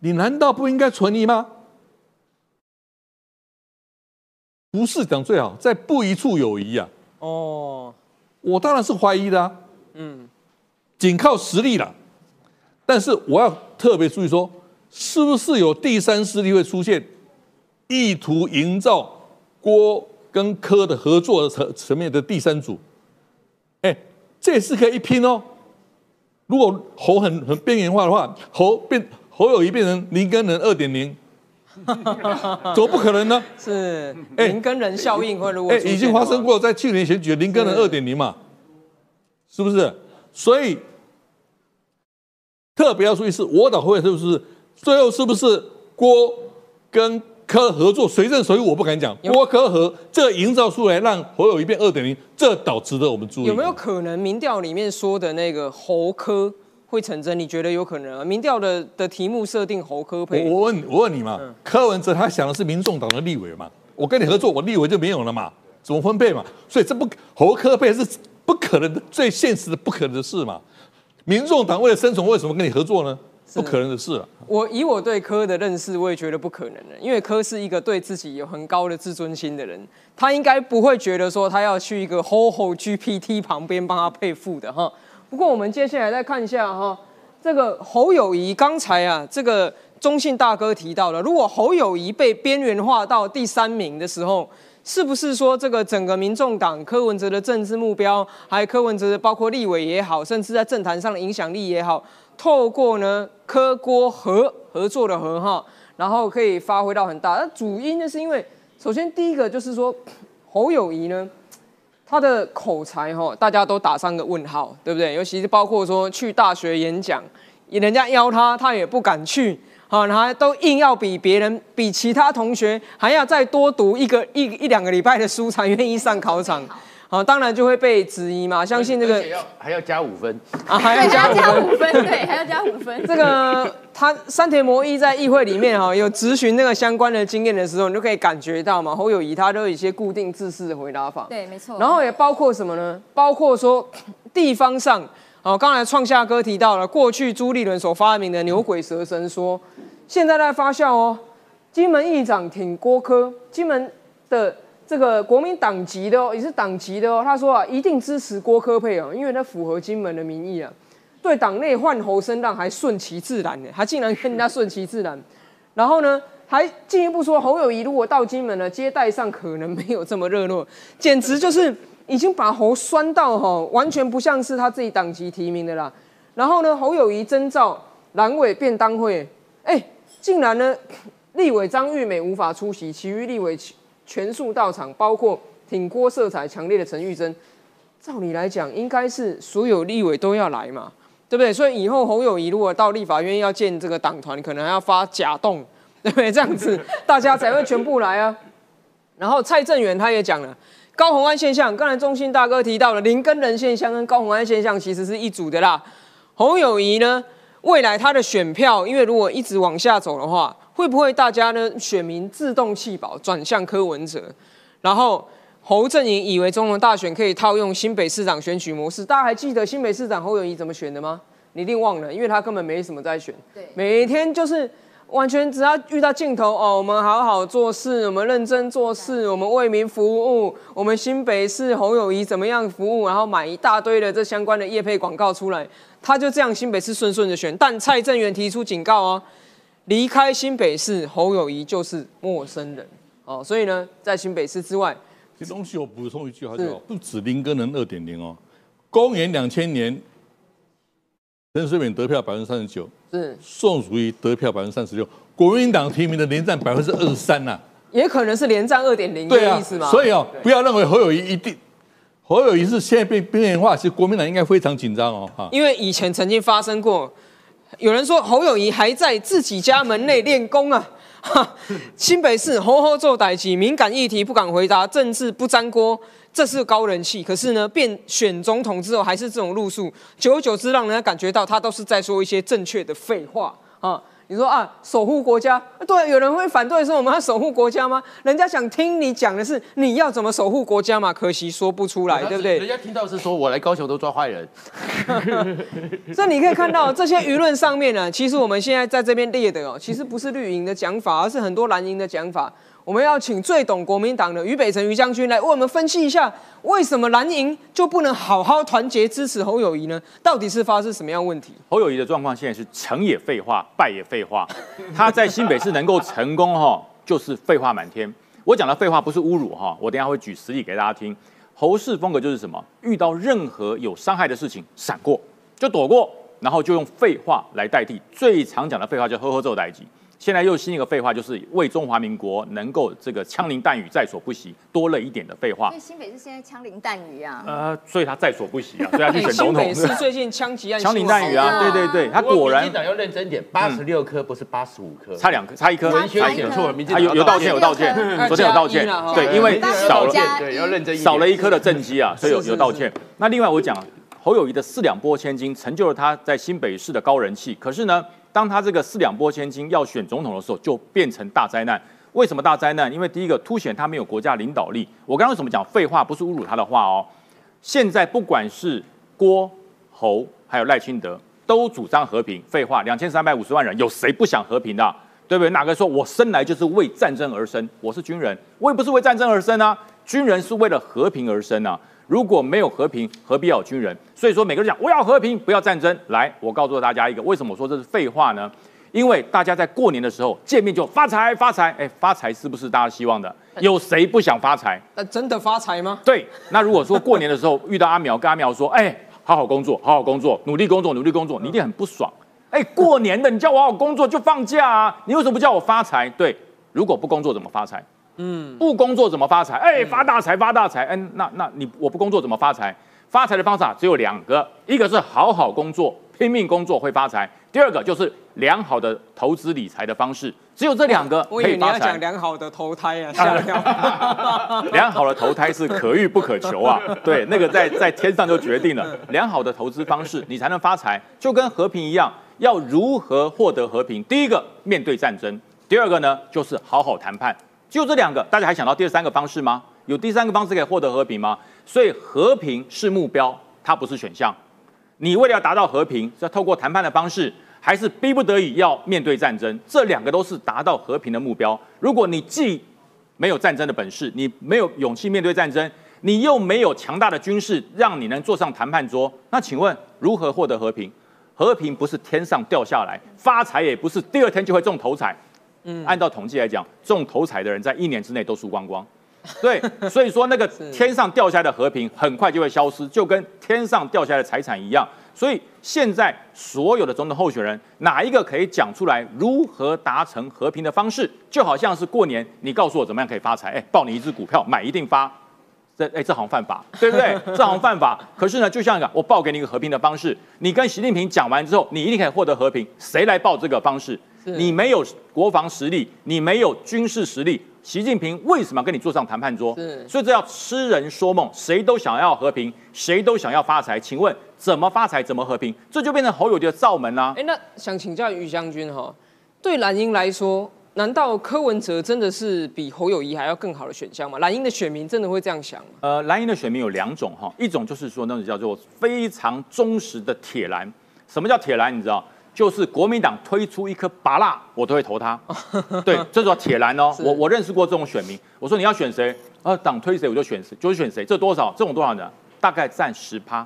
你难道不应该存疑吗？不是讲最好，在不一处有疑啊。哦，我当然是怀疑的、啊，嗯，仅靠实力了。但是我要特别注意说，是不是有第三势力会出现，意图营造郭跟柯的合作的层层面的第三组？哎，这也是可以一拼哦。如果侯很很边缘化的话，侯变侯友谊变成林根人二点零，(laughs) 怎么不可能呢？是哎林根人效应会如果已经发生，过，在去年选举的林根人是二点零嘛，是不是？所以特别要注意是，我党会是不是最后是不是郭跟柯合作谁胜谁负？我不敢讲，有郭柯和这营造出来让侯友谊变二点零，这倒值得我们注意。有没有可能民调里面说的那个侯科会成真？你觉得有可能啊？民调的的题目设定侯科我配，我问我问你嘛，柯文哲他想的是民众党的立委嘛，我跟你合作，我立委就没有了嘛，怎么分配嘛？所以这不侯科配是不可能的，最现实的不可能的事嘛。民众党为了生存，为什么跟你合作呢？不可能的事了。我以我对柯的认识，我也觉得不可能的，因为柯是一个对自己有很高的自尊心的人，他应该不会觉得说他要去一个 Ho Ho GPT 旁边帮他配副的哈。不过我们接下来再看一下哈，这个侯友谊刚才啊，这个中信大哥提到了，如果侯友谊被边缘化到第三名的时候，是不是说这个整个民众党柯文哲的政治目标，还有柯文哲的包括立委也好，甚至在政坛上的影响力也好，透过呢科郭合合作的合哈，然后可以发挥到很大。那主因呢是因为，首先第一个就是说侯友谊呢，他的口才哈，大家都打上个问号，对不对？尤其是包括说去大学演讲，人家邀他，他也不敢去。好，然后都硬要比别人、比其他同学还要再多读一个一一两个礼拜的书才愿意上考场。好，当然就会被质疑嘛。相信这个要还要加五分，啊，还，要加加五分对，还要加五分。这个他山田摩一在议会里面哈有咨询那个相关的经验的时候，你就可以感觉到嘛，侯友谊他都有一些固定自式的回答法。对，没错。然后也包括什么呢？包括说地方上，哦，刚才创夏哥提到了过去朱立伦所发明的牛鬼蛇神说，现在在发酵哦。金门议长挺郭科，金门的这个国民党籍的哦，也是党籍的哦。他说啊，一定支持郭科配哦，因为他符合金门的民意啊。对党内换候声浪还顺其自然呢，他竟然跟人家顺其自然。然后呢，还进一步说侯友谊如果到金门呢，接待上可能没有这么热络，简直就是已经把侯酸到哈，完全不像是他自己党籍提名的啦。然后呢，侯友谊征召蓝委便当会，哎，竟然呢，立委张玉美无法出席，其余立委全数到场，包括挺郭色彩强烈的陈玉珍。照理来讲，应该是所有立委都要来嘛，对不对？所以以后侯友谊如果到立法院要建这个党团，可能还要发假动，(laughs) 对不对？这样子大家才会全部来啊。然后蔡正元他也讲了，高虹安现象，刚才中信大哥提到了林根人现象跟高虹安现象其实是一组的啦。侯友谊呢，未来他的选票，因为如果一直往下走的话，会不会大家呢选民自动弃保转向柯文哲？然后侯阵营以为中文大选可以套用新北市长选举模式，大家还记得新北市长侯友谊怎么选的吗？你一定忘了，因为他根本没什么在选，对。每天就是完全只要遇到镜头哦，我们好好做事，我们认真做事，我们为民服务，我们新北市侯友谊怎么样服务，然后买一大堆的这相关的业配广告出来，他就这样新北市顺顺的选。但蔡正元提出警告哦，离开新北市，侯友谊就是陌生人哦，所以呢，在新北市之外，这东西我补充一句，好就好，不止林根人二点零哦，公元两千年，陈水扁得票百分之三十九，是宋楚瑜得票百分之三十六，国民党提名的连战百分之二十三呐。也可能是连战二点零的意思嘛。，所以哦，不要认为侯友谊一定，侯友谊是现在变边缘化，其实国民党应该非常紧张哦，哈。因为以前曾经发生过，有人说侯友谊还在自己家门内练功啊。哈，(laughs) 新北市吼吼做歹机，敏感议题不敢回答，政治不沾锅，这是高人气。可是呢，变选总统之后还是这种路数，久而久之让人家感觉到他都是在说一些正确的废话啊。你说啊，守护国家，对，有人会反对说我们要守护国家吗？人家想听你讲的是你要怎么守护国家嘛，可惜说不出来，对不对人？家听到是说我来高雄都抓坏人，(laughs) (laughs) 所以你可以看到这些舆论上面呢，其实我们现在在这边列的哦，其实不是绿营的讲法，而是很多蓝营的讲法。我们要请最懂国民党的于北辰于将军来为我们分析一下，为什么蓝营就不能好好团结支持侯友谊呢？到底是发生什么样问题？侯友谊的状况现在是成也废话，败也废话。(laughs) 他在新北市能够成功哈，就是废话满天。我讲的废话不是侮辱哈，我等一下会举实例给大家听。侯氏风格就是什么？遇到任何有伤害的事情，闪过就躲过，然后就用废话来代替。最常讲的废话就呵呵揍代级。现在又新一个废话，就是为中华民国能够这个枪林弹雨在所不惜，多了一点的废话因为。新北市现在枪林弹雨啊，呃，所以他在所不惜啊，所以他去选总统新北。市最近枪击案枪林弹雨啊，对对对，他果然民进党要认真点，八十六颗不是八十五颗，差两颗，差一颗。差文宣写错了，民进党有有道歉，有道歉昨天有道歉对，因为少了对要认真一点少了一颗的政绩啊，所以有有道歉。那另外我讲侯友谊的四两拨千斤，成就了他在新北市的高人气。可是呢，当他这个四两拨千斤要选总统的时候，就变成大灾难。为什么大灾难？因为第一个凸显他没有国家领导力。我刚刚为什么讲废话，不是侮辱他的话哦。现在不管是郭侯还有赖清德，都主张和平。废话，两千三百五十万人，有谁不想和平的？对不对？哪个说我生来就是为战争而生？我是军人，我也不是为战争而生啊。军人是为了和平而生啊。如果没有和平，何必要有军人？所以说，每个人讲我要和平，不要战争。来，我告诉大家一个，为什么我说这是废话呢？因为大家在过年的时候见面就发财发财，哎，发财是不是大家希望的？有谁不想发财？那真的发财吗？对，那如果说过年的时候遇到阿苗，跟阿苗说，哎，好好工作，好好工作，努力工作，努力工作，你一定很不爽。哎，过年的你叫我好好工作就放假啊，你为什么不叫我发财？对，如果不工作怎么发财？嗯，不工作怎么发财？哎，发大财，发大财。嗯，那那你我不工作怎么发财？发财的方法只有两个，一个是好好工作，拼命工作会发财；第二个就是良好的投资理财的方式，只有这两个可以发财为你要讲。良好的投胎啊，吓一跳。(laughs) (laughs) 良好的投胎是可遇不可求啊，对，那个在在天上就决定了。良好的投资方式，你才能发财，就跟和平一样，要如何获得和平？第一个，面对战争；第二个呢，就是好好谈判。就这两个，大家还想到第三个方式吗？有第三个方式可以获得和平吗？所以和平是目标，它不是选项。你为了要达到和平，是要透过谈判的方式，还是逼不得已要面对战争？这两个都是达到和平的目标。如果你既没有战争的本事，你没有勇气面对战争，你又没有强大的军事让你能坐上谈判桌，那请问如何获得和平？和平不是天上掉下来，发财也不是第二天就会中头彩。嗯，按照统计来讲，中头彩的人在一年之内都输光光。对，(laughs) 所以说那个天上掉下来的和平很快就会消失，就跟天上掉下来的财产一样。所以现在所有的总统候选人，哪一个可以讲出来如何达成和平的方式？就好像是过年，你告诉我怎么样可以发财？哎，报你一只股票，买一定发。这哎，这好像犯法，对不对？(laughs) 这好像犯法。可是呢，就像一个我报给你一个和平的方式，你跟习近平讲完之后，你一定可以获得和平。谁来报这个方式？你没有国防实力，你没有军事实力，习近平为什么要跟你坐上谈判桌？是所以这叫痴人说梦，谁都想要和平，谁都想要发财。请问怎么发财？怎么和平？这就变成侯友谊的罩门啊啦、哎，那想请教于将军哈，对蓝营来说，难道柯文哲真的是比侯友谊还要更好的选项吗？蓝营的选民真的会这样想吗？呃，蓝营的选民有两种哈，一种就是说那种叫做非常忠实的铁蓝。什么叫铁蓝？你知道？就是国民党推出一颗拔蜡，我都会投他。(laughs) 对，这叫铁蓝哦。我我认识过这种选民，我说你要选谁？啊，党推谁我就选谁，就是选谁。这多少？这种多少人？大概占十趴。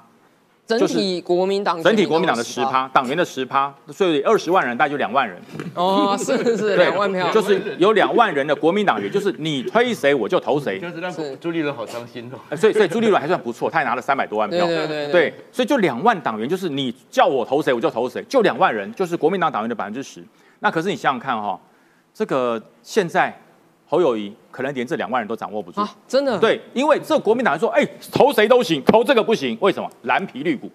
整就是体国民党选整体国民党的十趴，党员的十趴，所以二十万人大概就两万人。哦，是是是，对两万票，就是有两万人的国民党员，就是你推谁我就投谁。就是让是朱立伦好伤心哦。呃所以所以朱立伦还算不错，他也拿了三百多万票。对对对对对，所以就两万党员，就是你叫我投谁我就投谁，就两万人，就是国民党党员的百分之十。那可是你想想看哈、这个现在侯友谊可能连这两万人都掌握不住。啊，真的，，对，因为这国民党人说，哎、投谁都行，投这个不行，为什么？蓝皮绿股，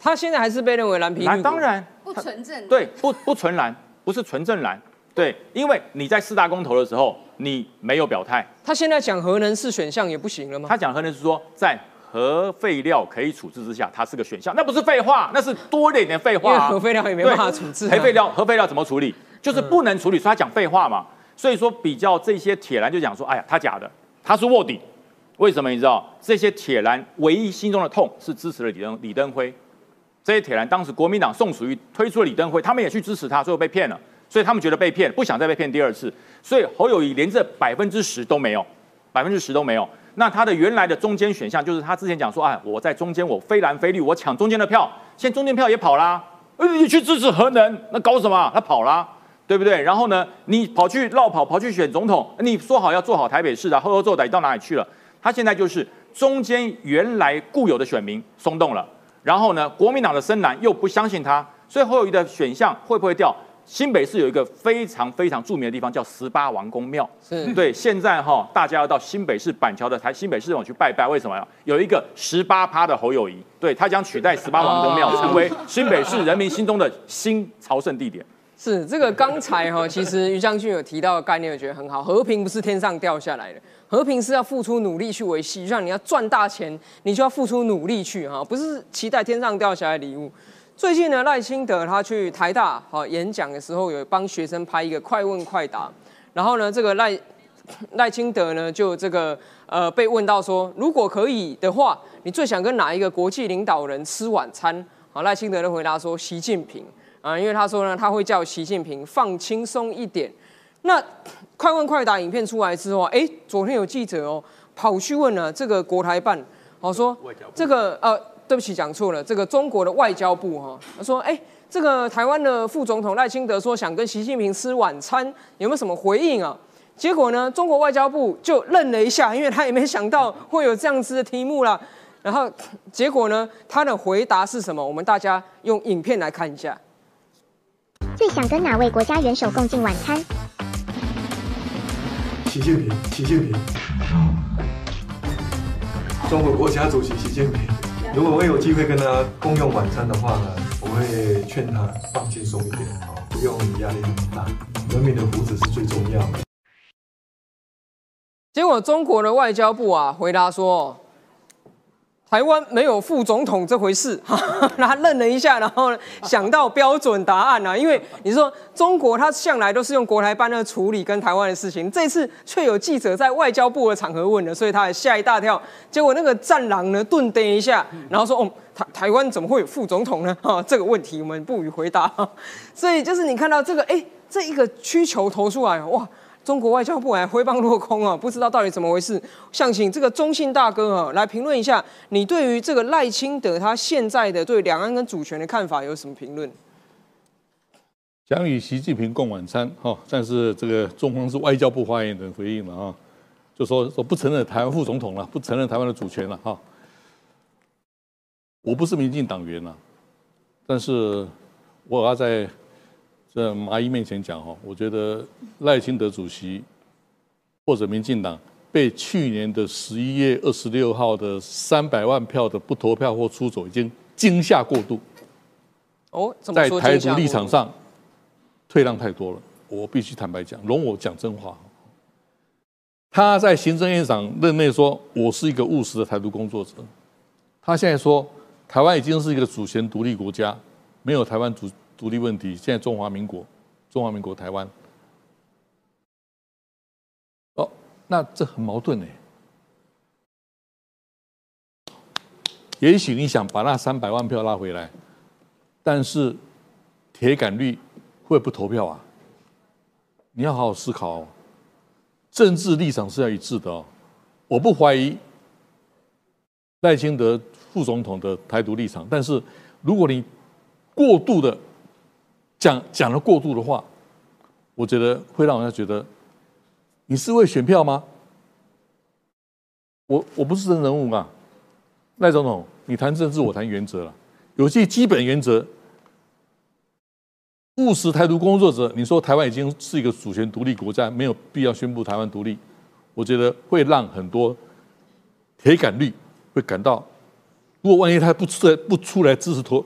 他现在还是被认为蓝皮绿蓝股当然不纯正。对，不不纯蓝，不是纯正蓝，对，因为你在四大公投的时候，你没有表态，他现在讲核能是选项也不行了吗？他讲核能是说在核废料可以处置之下，它是个选项，那不是废话，那是多了一点废因话、啊。为核废料也没办法处置啊，核废料，核废料怎么处理？就是不能处理，所以他讲废话嘛。所以说比较这些铁蓝就讲说，哎呀，他假的，他是卧底。为什么你知道？这些铁蓝唯一心中的痛是支持了李登李登辉。这些铁蓝当时国民党宋楚瑜推出了李登辉，他们也去支持他，最后被骗了，所以他们觉得被骗，不想再被骗第二次。所以侯友谊连这百分之十都没有，百分之十都没有。那他的原来的中间选项就是他之前讲说，哎，我在中间，我非蓝非绿，我抢中间的票，现在中间票也跑啦，你去支持核能，那搞什么？他跑啦，对不对？然后呢，你跑去绕跑，跑去选总统，你说好要做好台北市的，后后做歹到哪里去了？他现在就是中间原来固有的选民松动了，然后呢，国民党的深蓝又不相信他，所以侯友谊的选项会不会掉？新北市有一个非常非常著名的地方叫十八王公庙，是对。现在哈，大家要到新北市板桥的台新北市政府去拜拜，为什么呀？有一个十八趴的侯友谊，对他将取代十八王公庙，成为新北市人民心中的新朝圣地点。是这个刚才哈，(laughs) 其实于将军有提到的概念，我觉得很好。和平不是天上掉下来的，和平是要付出努力去维系。就像你要赚大钱，你就要付出努力去哈，不是期待天上掉下来礼物。最近呢，赖清德他去台大好演讲的时候，有帮学生拍一个快问快答。然后呢，这个赖赖清德呢，就这个呃被问到说，如果可以的话，你最想跟哪一个国际领导人吃晚餐？好，赖清德的回答说，习近平啊，因为他说呢，他会叫习近平放轻松一点。那快问快答影片出来之后，哎，昨天有记者哦跑去问了这个国台办，好说这个呃。对不起，讲错了。这个中国的外交部哈，他说：“哎，这个台湾的副总统赖清德说想跟习近平吃晚餐，有没有什么回应啊？”结果呢，中国外交部就愣了一下，因为他也没想到会有这样子的题目啦。然后结果呢，他的回答是什么？我们大家用影片来看一下。最想跟哪位国家元首共进晚餐？习近平，习近平，中国国家主席习近平。如果我有机会跟他共用晚餐的话呢，我会劝他放轻松一点，不用压力那么大，人民的福祉是最重要的。结果中国的外交部啊回答说。台湾没有副总统这回事，(laughs) 他愣了一下，然后想到标准答案啊，因为你说中国他向来都是用国台办来处理跟台湾的事情，这次却有记者在外交部的场合问了，所以他也吓一大跳。结果那个战狼呢顿噔一下，然后说：“哦，台台湾怎么会有副总统呢？”哈，这个问题我们不予回答。(laughs) 所以就是你看到这个，哎，这一个需求投出来，哇！中国外交部还挥棒落空啊，(laughs) 不知道到底怎么回事。想请这个中信大哥啊来评论一下，你对于这个赖清德他现在的对两岸跟主权的看法有什么评论？想与习近平共晚餐哈，但是这个中方是外交部发言人回应了啊，就说说不承认台湾副总统了，不承认台湾的主权了哈。我不是民进党员了，但是我要在。在蚂蚁面前讲哈，我觉得赖清德主席或者民进党被去年的十一月二十六号的三百万票的不投票或出走已经惊吓过度。哦，在台独立场上退让太多了，我必须坦白讲，容我讲真话。他在行政院长任内说，我是一个务实的台独工作者。他现在说，台湾已经是一个主权独立国家，没有台湾主。独立问题，现在中华民国，中华民国台湾，哦，那这很矛盾呢。也许你想把那三百万票拉回来，但是铁杆率会不投票啊？你要好好思考哦。政治立场是要一致的哦。我不怀疑赖清德副总统的台独立场，但是如果你过度的。讲讲了过度的话，我觉得会让人家觉得你是为选票吗？我我不是真人物啊，赖总统，你谈政治，我谈原则了。有些基本原则，务实台独工作者，你说台湾已经是一个主权独立国家，没有必要宣布台湾独立，我觉得会让很多铁杆率会感到，如果万一他不出来不出来支持投，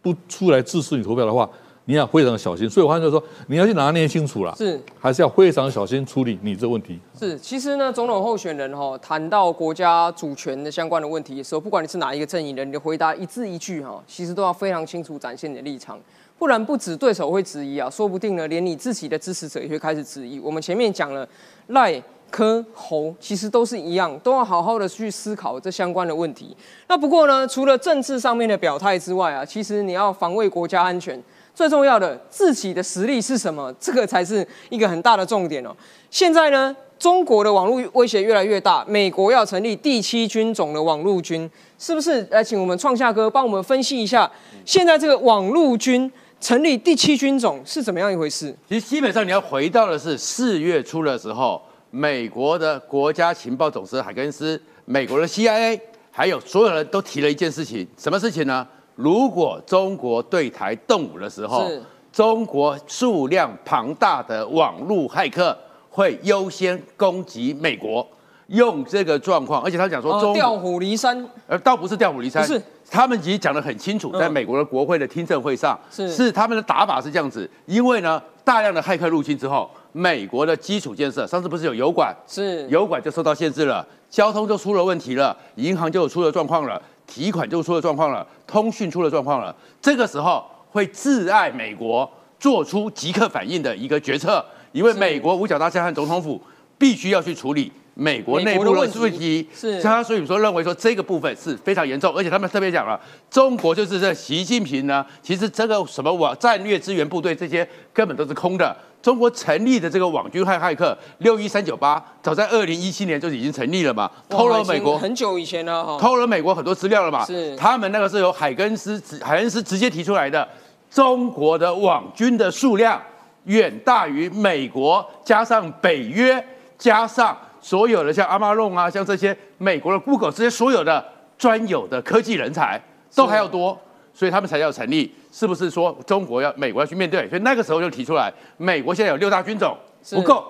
不出来支持你投票的话。你要非常小心。所以我就说，你要去拿捏清楚了，是还是要非常小心处理你这问题。是，其实呢，总统候选人哈、谈到国家主权的相关的问题的时候，不管你是哪一个阵营的，你的回答一字一句哈、其实都要非常清楚展现你的立场，不然不止对手会质疑啊，说不定呢，连你自己的支持者也会开始质疑。我们前面讲了赖。柯侯其实都是一样，都要好好的去思考这相关的问题。那不过呢，除了政治上面的表态之外啊，其实你要防卫国家安全，最重要的自己的实力是什么？这个才是一个很大的重点哦。现在呢，中国的网络威胁越来越大，美国要成立第七军种的网络军，是不是？来，请我们创夏哥帮我们分析一下，现在这个网络军成立第七军种是怎么样一回事？其实基本上你要回到的是四月初的时候，美国的国家情报总司海根斯、美国的 CIA，还有所有人都提了一件事情，什么事情呢？如果中国对台动武的时候，中国数量庞大的网络骇客会优先攻击美国，用这个状况，而且他讲说中哦，调虎离山，呃，倒不是调虎离山，不是。他们其实讲得很清楚，嗯。在美国的国会的听证会上，是他们的打法是这样子，因为呢，大量的骇客入侵之后，美国的基础建设，上次不是有油管，是。油管就受到限制了，交通就出了问题了，银行就有出了状况了，提款就出了状况了，通讯出了状况了，这个时候会挚爱美国做出即刻反应的一个决策，因为美国五角大厦和总统府必须要去处理。美国内部的问题是他所以说认为说这个部分是非常严重，而且他们特别讲了，中国就是这习近平呢，其实这个什么网战略支援部队这些根本都是空的。中国成立的这个网军和骇客六一三九八，早在二零一七年就已经成立了嘛，偷了美国很久以前了哈。偷了美国很多资料了嘛？是他们那个是由海根斯海根斯直接提出来的，中国的网军的数量远大于美国，加上北约，加上所有的像阿玛弄啊，像这些美国的 Google 这些所有的专有的科技人才都还要多，所以他们才要成立。是不是说中国要美国要去面对？所以那个时候就提出来，美国现在有六大军种不够，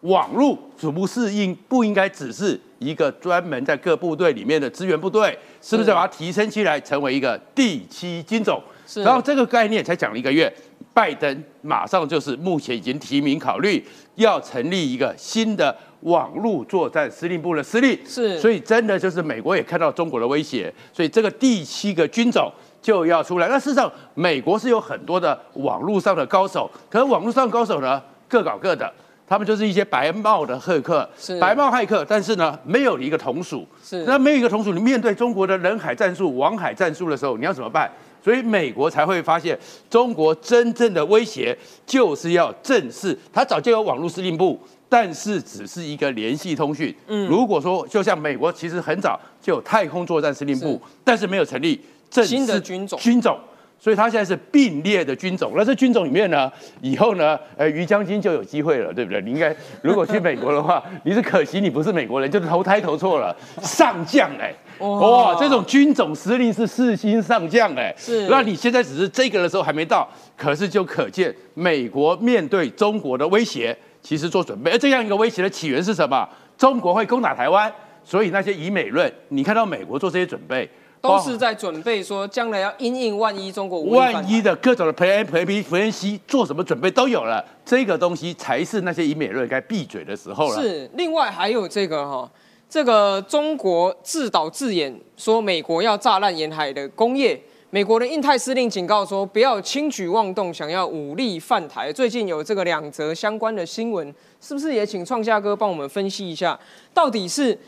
网络是不是应不应该只是一个专门在各部队里面的支援部队？是不是是把它提升起来，成为一个第七军种？然后这个概念才讲了一个月，拜登马上就是目前已经提名考虑要成立一个新的网络作战司令部的司令。是所以真的就是美国也看到中国的威胁，所以这个第七个军种就要出来。那事实上，美国是有很多的网络上的高手，可是网络上的高手呢，各搞各的。他们就是一些白帽的黑客是，白帽骇客，但是呢，没有一个同属。是那没有一个同属，你面对中国的人海战术、网海战术的时候，你要怎么办？所以美国才会发现，中国真正的威胁就是要正视。他早就有网络司令部，但是只是一个联系通讯。嗯，如果说就像美国，其实很早就有太空作战司令部，但是没有成立新的军种军种。所以它现在是并列的军种，那这军种里面呢，以后呢，呃，于将军就有机会了，对不对？你应该 (laughs) 如果去美国的话，你是可惜你不是美国人，就是投胎投错了，上将哎、哇，这种军种司令是四星上将哎、是那你现在只是这个的时候还没到，可是就可见美国面对中国的威胁，其实做准备。而这样一个威胁的起源是什么？中国会攻打台湾，所以那些以美论，你看到美国做这些准备，都是在准备说将来要因应万一中国万一的各种的 Plan A、Plan B、Plan C 做什么准备都有了，这个东西才是那些以美论该闭嘴的时候了。是，另外还有这个哈、这个中国自导自演说美国要炸烂沿海的工业，美国的印太司令警告说不要轻举妄动，想要武力犯台。最近有这个两则相关的新闻，是不是也请创夏哥帮我们分析一下，到底是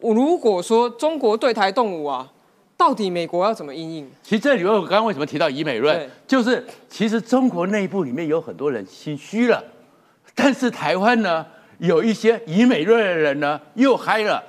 如果说中国对台动武啊，到底美国要怎么应应？其实这里面我刚刚为什么提到以美论，就是其实中国内部里面有很多人心虚了，但是台湾呢，有一些以美论的人呢又嗨了。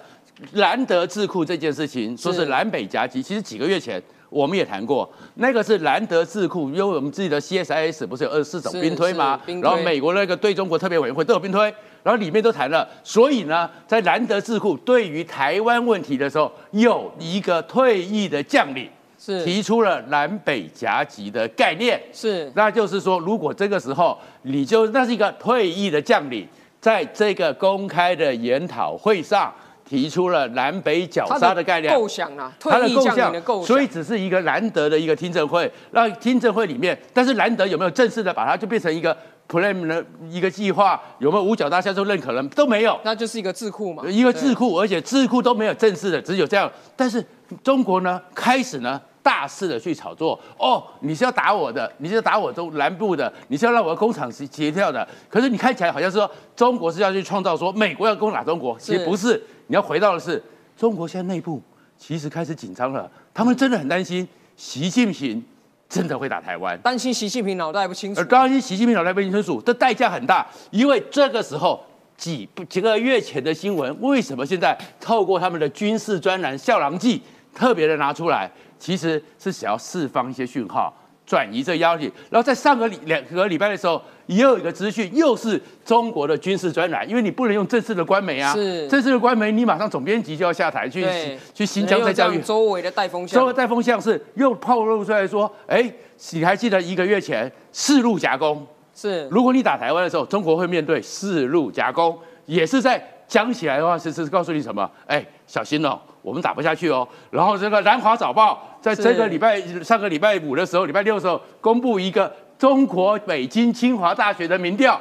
兰德智库这件事情，说是南北夹击，其实几个月前我们也谈过，那个是兰德智库，因为我们自己的 CSIS 不是有二十四种兵推吗？推然后美国那个对中国特别委员会都有兵推，然后里面都谈了，所以呢，在兰德智库对于台湾问题的时候，有一个退役的将领。是提出了南北夹击的概念，是那就是说，如果这个时候你就那是一个退役的将领，在这个公开的研讨会上提出了南北绞他杀的概念。构想啊，他的构想。领的构，所以只是一个难得的一个听证会，那听证会里面，但是难得有没有正式的把它就变成一个 plan 的一个计划，有没有五角大厦都认可了都没有，那就是一个智库嘛，一个智库，而且智库都没有正式的，只有这样。但是中国呢，开始呢大肆的去炒作，哦，你是要打我的，你是要打我中南部的，你是要让我的工厂是截掉的。可是你看起来好像是说中国是要去创造说美国要攻打中国，其实是。不是，你要回到的是中国现在内部其实开始紧张了，他们真的很担心习近平真的会打台湾。担心习近平脑袋不清楚而。担心，习近平脑袋不清楚，这代价很大，因为这个时候几几个月前的新闻，为什么现在透过他们的军事专栏《笑狼记》特别的拿出来，其实是想要释放一些讯号。转移这压力，然后在上个礼两个礼拜的时候，也有一个资讯，又是中国的军事专栏，因为你不能用正式的官媒啊，是正式的官媒，你马上总编辑就要下台去，去新疆再教育，周围的带风向周围，带风向是又透露出来说，哎，你还记得一个月前四路夹攻？是如果你打台湾的时候，中国会面对四路夹攻，也是在讲起来的话，是是告诉你什么？哎，小心哦，我们打不下去哦。然后这个《南华早报》在这个礼拜上个礼拜五的时候，礼拜六的时候公布一个中国北京清华大学的民调，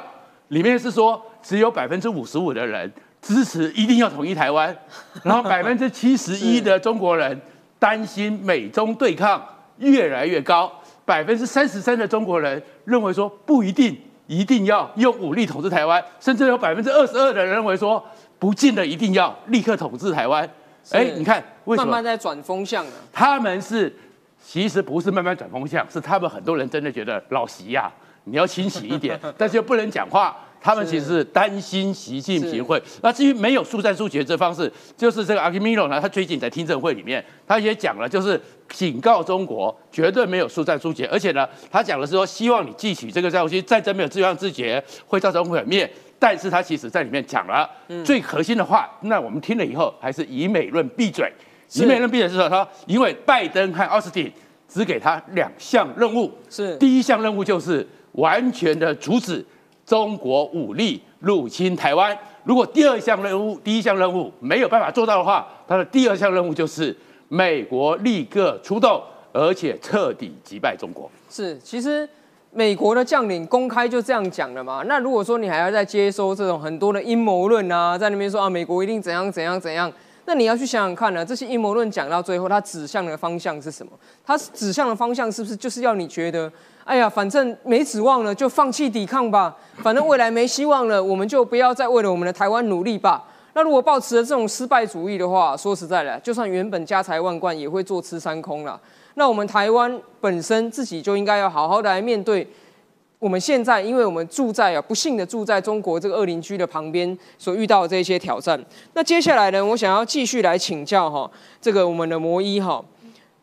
里面是说只有百分之五十五的人支持一定要统一台湾，(laughs) 然后百分之七十一的中国人担心美中对抗越来越高，百分之三十三的中国人认为说不一定一定要用武力统治台湾，甚至有百分之二十二的人认为说不见得一定要立刻统治台湾。哎，你看为什么慢慢在转风向了。他们是其实不是慢慢转风向，是他们很多人真的觉得老习呀、你要清醒一点，(laughs) 但是又不能讲话。他们其实是担心习近平会。那至于没有速战速决这方式，就是这个阿基米诺呢，他最近在听证会里面，他也讲了，就是警告中国绝对没有速战速决，而且呢，他讲的是说希望你汲取这个教训，战争没有自相自决，会造成毁灭。但是他其实在里面讲了最核心的话，那我们听了以后还是以美论闭嘴。以美论闭嘴是说，他因为拜登和奥斯汀只给他两项任务，是第一项任务就是完全的阻止中国武力入侵台湾。如果第二项任务、第一项任务没有办法做到的话，他的第二项任务就是美国立刻出动，而且彻底击败中国。是，其实美国的将领公开就这样讲了嘛。那如果说你还要再接收这种很多的阴谋论啊，在那边说啊，美国一定怎样怎样怎样，那你要去想想看呢、这些阴谋论讲到最后，它指向的方向是什么？它指向的方向是不是就是要你觉得，哎呀，反正没指望了，就放弃抵抗吧，反正未来没希望了，我们就不要再为了我们的台湾努力吧。那如果抱持了这种失败主义的话，说实在的，就算原本家财万贯，也会坐吃山空了。那我们台湾本身自己就应该要好好的来面对我们现在，因为我们住在啊不幸的住在中国这个二邻居的旁边所遇到的这些挑战。那接下来呢，我想要继续来请教哈，这个我们的魔医哈，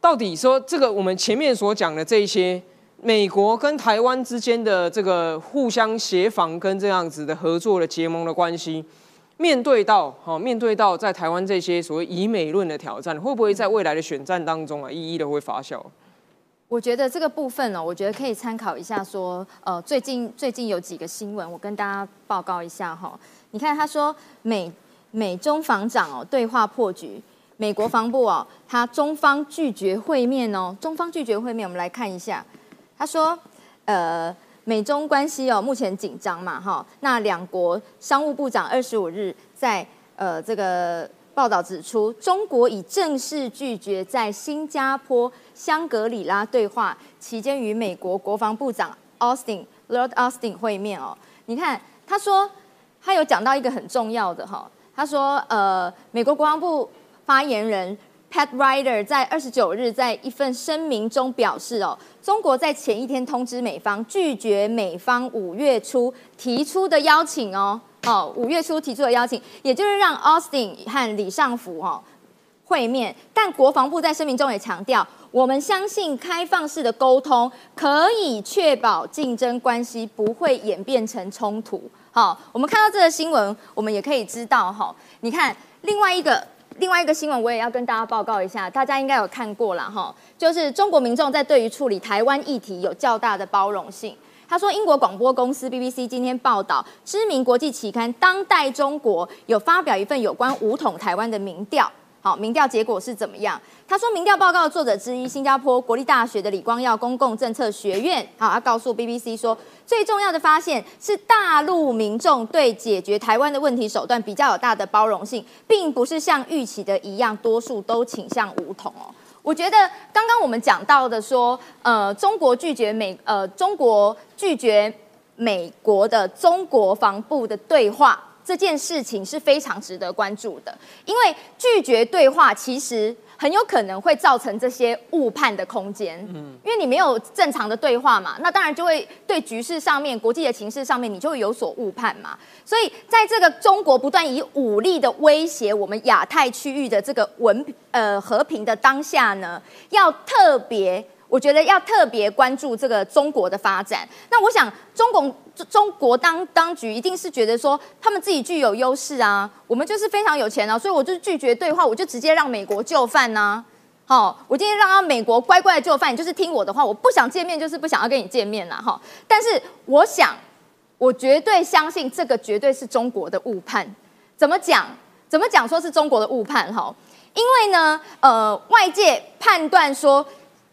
到底说这个我们前面所讲的这些。美国跟台湾之间的这个互相协防跟这样子的合作的结盟的关系，面对到哈、面对到在台湾这些所谓以美论的挑战，会不会在未来的选战当中啊，一一的会发酵？我觉得这个部分呢、我觉得可以参考一下说，呃，最近最近有几个新闻，我跟大家报告一下哈。你看，他说美美中防长哦对话破局，美国防部哦，他中方拒绝会面哦，中方拒绝会面，我们来看一下，他说，呃。美中关系哦，目前紧张嘛，哈。那两国商务部长二十五日在呃这个报道指出，中国已正式拒绝在新加坡香格里拉对话期间与美国国防部长 Austin Lord Austin 会面哦。你看，他说他有讲到一个很重要的哈，他说呃，美国国防部发言人 Pat Ryder 在二十九日在一份声明中表示哦，中国在前一天通知美方拒绝美方五月初提出的邀请哦，哦，五月初提出的邀请，也就是让 Austin 和李尚福哦会面。但国防部在声明中也强调，我们相信开放式的沟通可以确保竞争关系不会演变成冲突。好，我们看到这个新闻，我们也可以知道哈，你看另外一个。另外一个新闻我也要跟大家报告一下，大家应该有看过了哈，就是中国民众在对于处理台湾议题有较大的包容性。他说，英国广播公司 BBC 今天报道，知名国际期刊《当代中国》有发表一份有关武统台湾的民调。好，民调结果是怎么样？他说，民调报告作者之一，新加坡国立大学的李光耀公共政策学院，好，他告诉 BBC 说，最重要的发现是大陆民众对解决台湾的问题手段比较有大的包容性，并不是像预期的一样，多数都倾向武统哦。我觉得刚刚我们讲到的说，呃，中国拒绝美，呃，中国拒绝美国的中国防部的对话。这件事情是非常值得关注的，因为拒绝对话其实很有可能会造成这些误判的空间。嗯，因为你没有正常的对话嘛，那当然就会对局势上面、国际的情势上面，你就会有所误判嘛。所以在这个中国不断以武力的威胁我们亚太区域的这个文呃和平的当下呢，要特别。我觉得要特别关注这个中国的发展。那我想，中共中国当当局一定是觉得说，他们自己具有优势啊，我们就是非常有钱啊，所以我就拒绝对话，我就直接让美国就范呐。好，我今天让美国乖乖的就范，你就是听我的话，我不想见面就是不想要跟你见面了。哈，但是我想，我绝对相信这个绝对是中国的误判。怎么讲？怎么讲说是中国的误判？哈，因为呢，呃，外界判断说。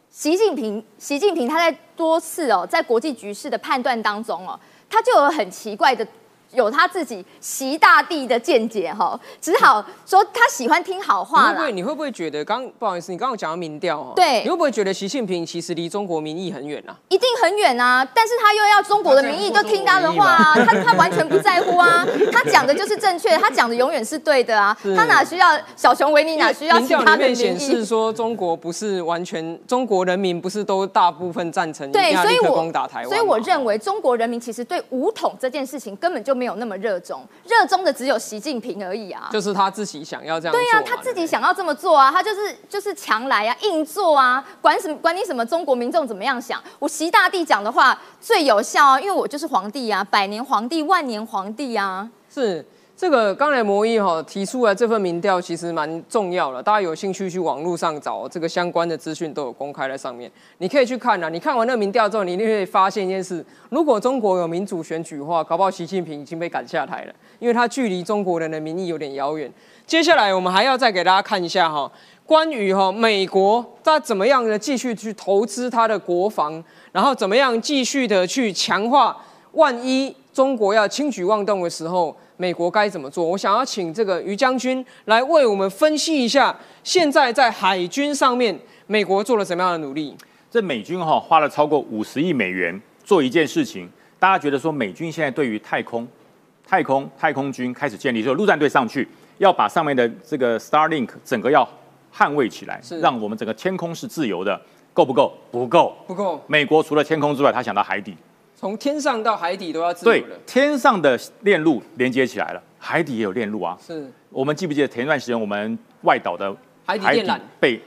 习近平，习近平他在多次哦，在国际局势的判断当中哦，他就有很奇怪的。有他自己习大帝的见解哈，只好说他喜欢听好话了。会不会？你会不会觉得刚不好意思，你刚刚讲到民调哦，对，你会不会觉得习近平其实离中国民意很远啊？一定很远啊！但是他又要中国的民意就听他的话啊，他他完全不在乎啊，(laughs) 他讲的就是正确，他讲的永远是对的啊，他哪需要小熊维尼，哪需要其他的民意？显示说中国不是完全，中国人民不是都大部分赞成对，所以我攻打台湾，所以我认为中国人民其实对武统这件事情根本就。没有那么热衷，热衷的只有习近平而已啊！就是他自己想要这样。对啊，他自己想要这么做啊，他就是就是强来啊，硬做啊，管什么管你什么中国民众怎么样想？我习大帝讲的话最有效啊，因为我就是皇帝啊，百年皇帝，万年皇帝啊，是。这个刚才摩伊哈提出来这份民调其实蛮重要的，大家有兴趣去网络上找这个相关的资讯都有公开在上面，你可以去看啊。你看完那个民调之后，你一定会发现一件事：如果中国有民主选举的话，搞不好习近平已经被赶下台了，因为他距离中国人的民意有点遥远。接下来我们还要再给大家看一下哈，关于哈美国在怎么样的继续去投资它的国防，然后怎么样继续的去强化，万一中国要轻举妄动的时候。美国该怎么做？我想要请这个于将军来为我们分析一下，现在在海军上面，美国做了什么样的努力？这美军哈花了超过五十亿美元做一件事情，大家觉得说美军现在对于太空、太空、太空军开始建立，就陆战队上去要把上面的这个 Starlink 整个要捍卫起来，让我们整个天空是自由的，够不够？不够，不够。美国除了天空之外，他想到海底。从天上到海底都要自由对，天上的链路连接起来了，海底也有链路啊。是，我们记不记得前一段时间我们外岛的海底电缆被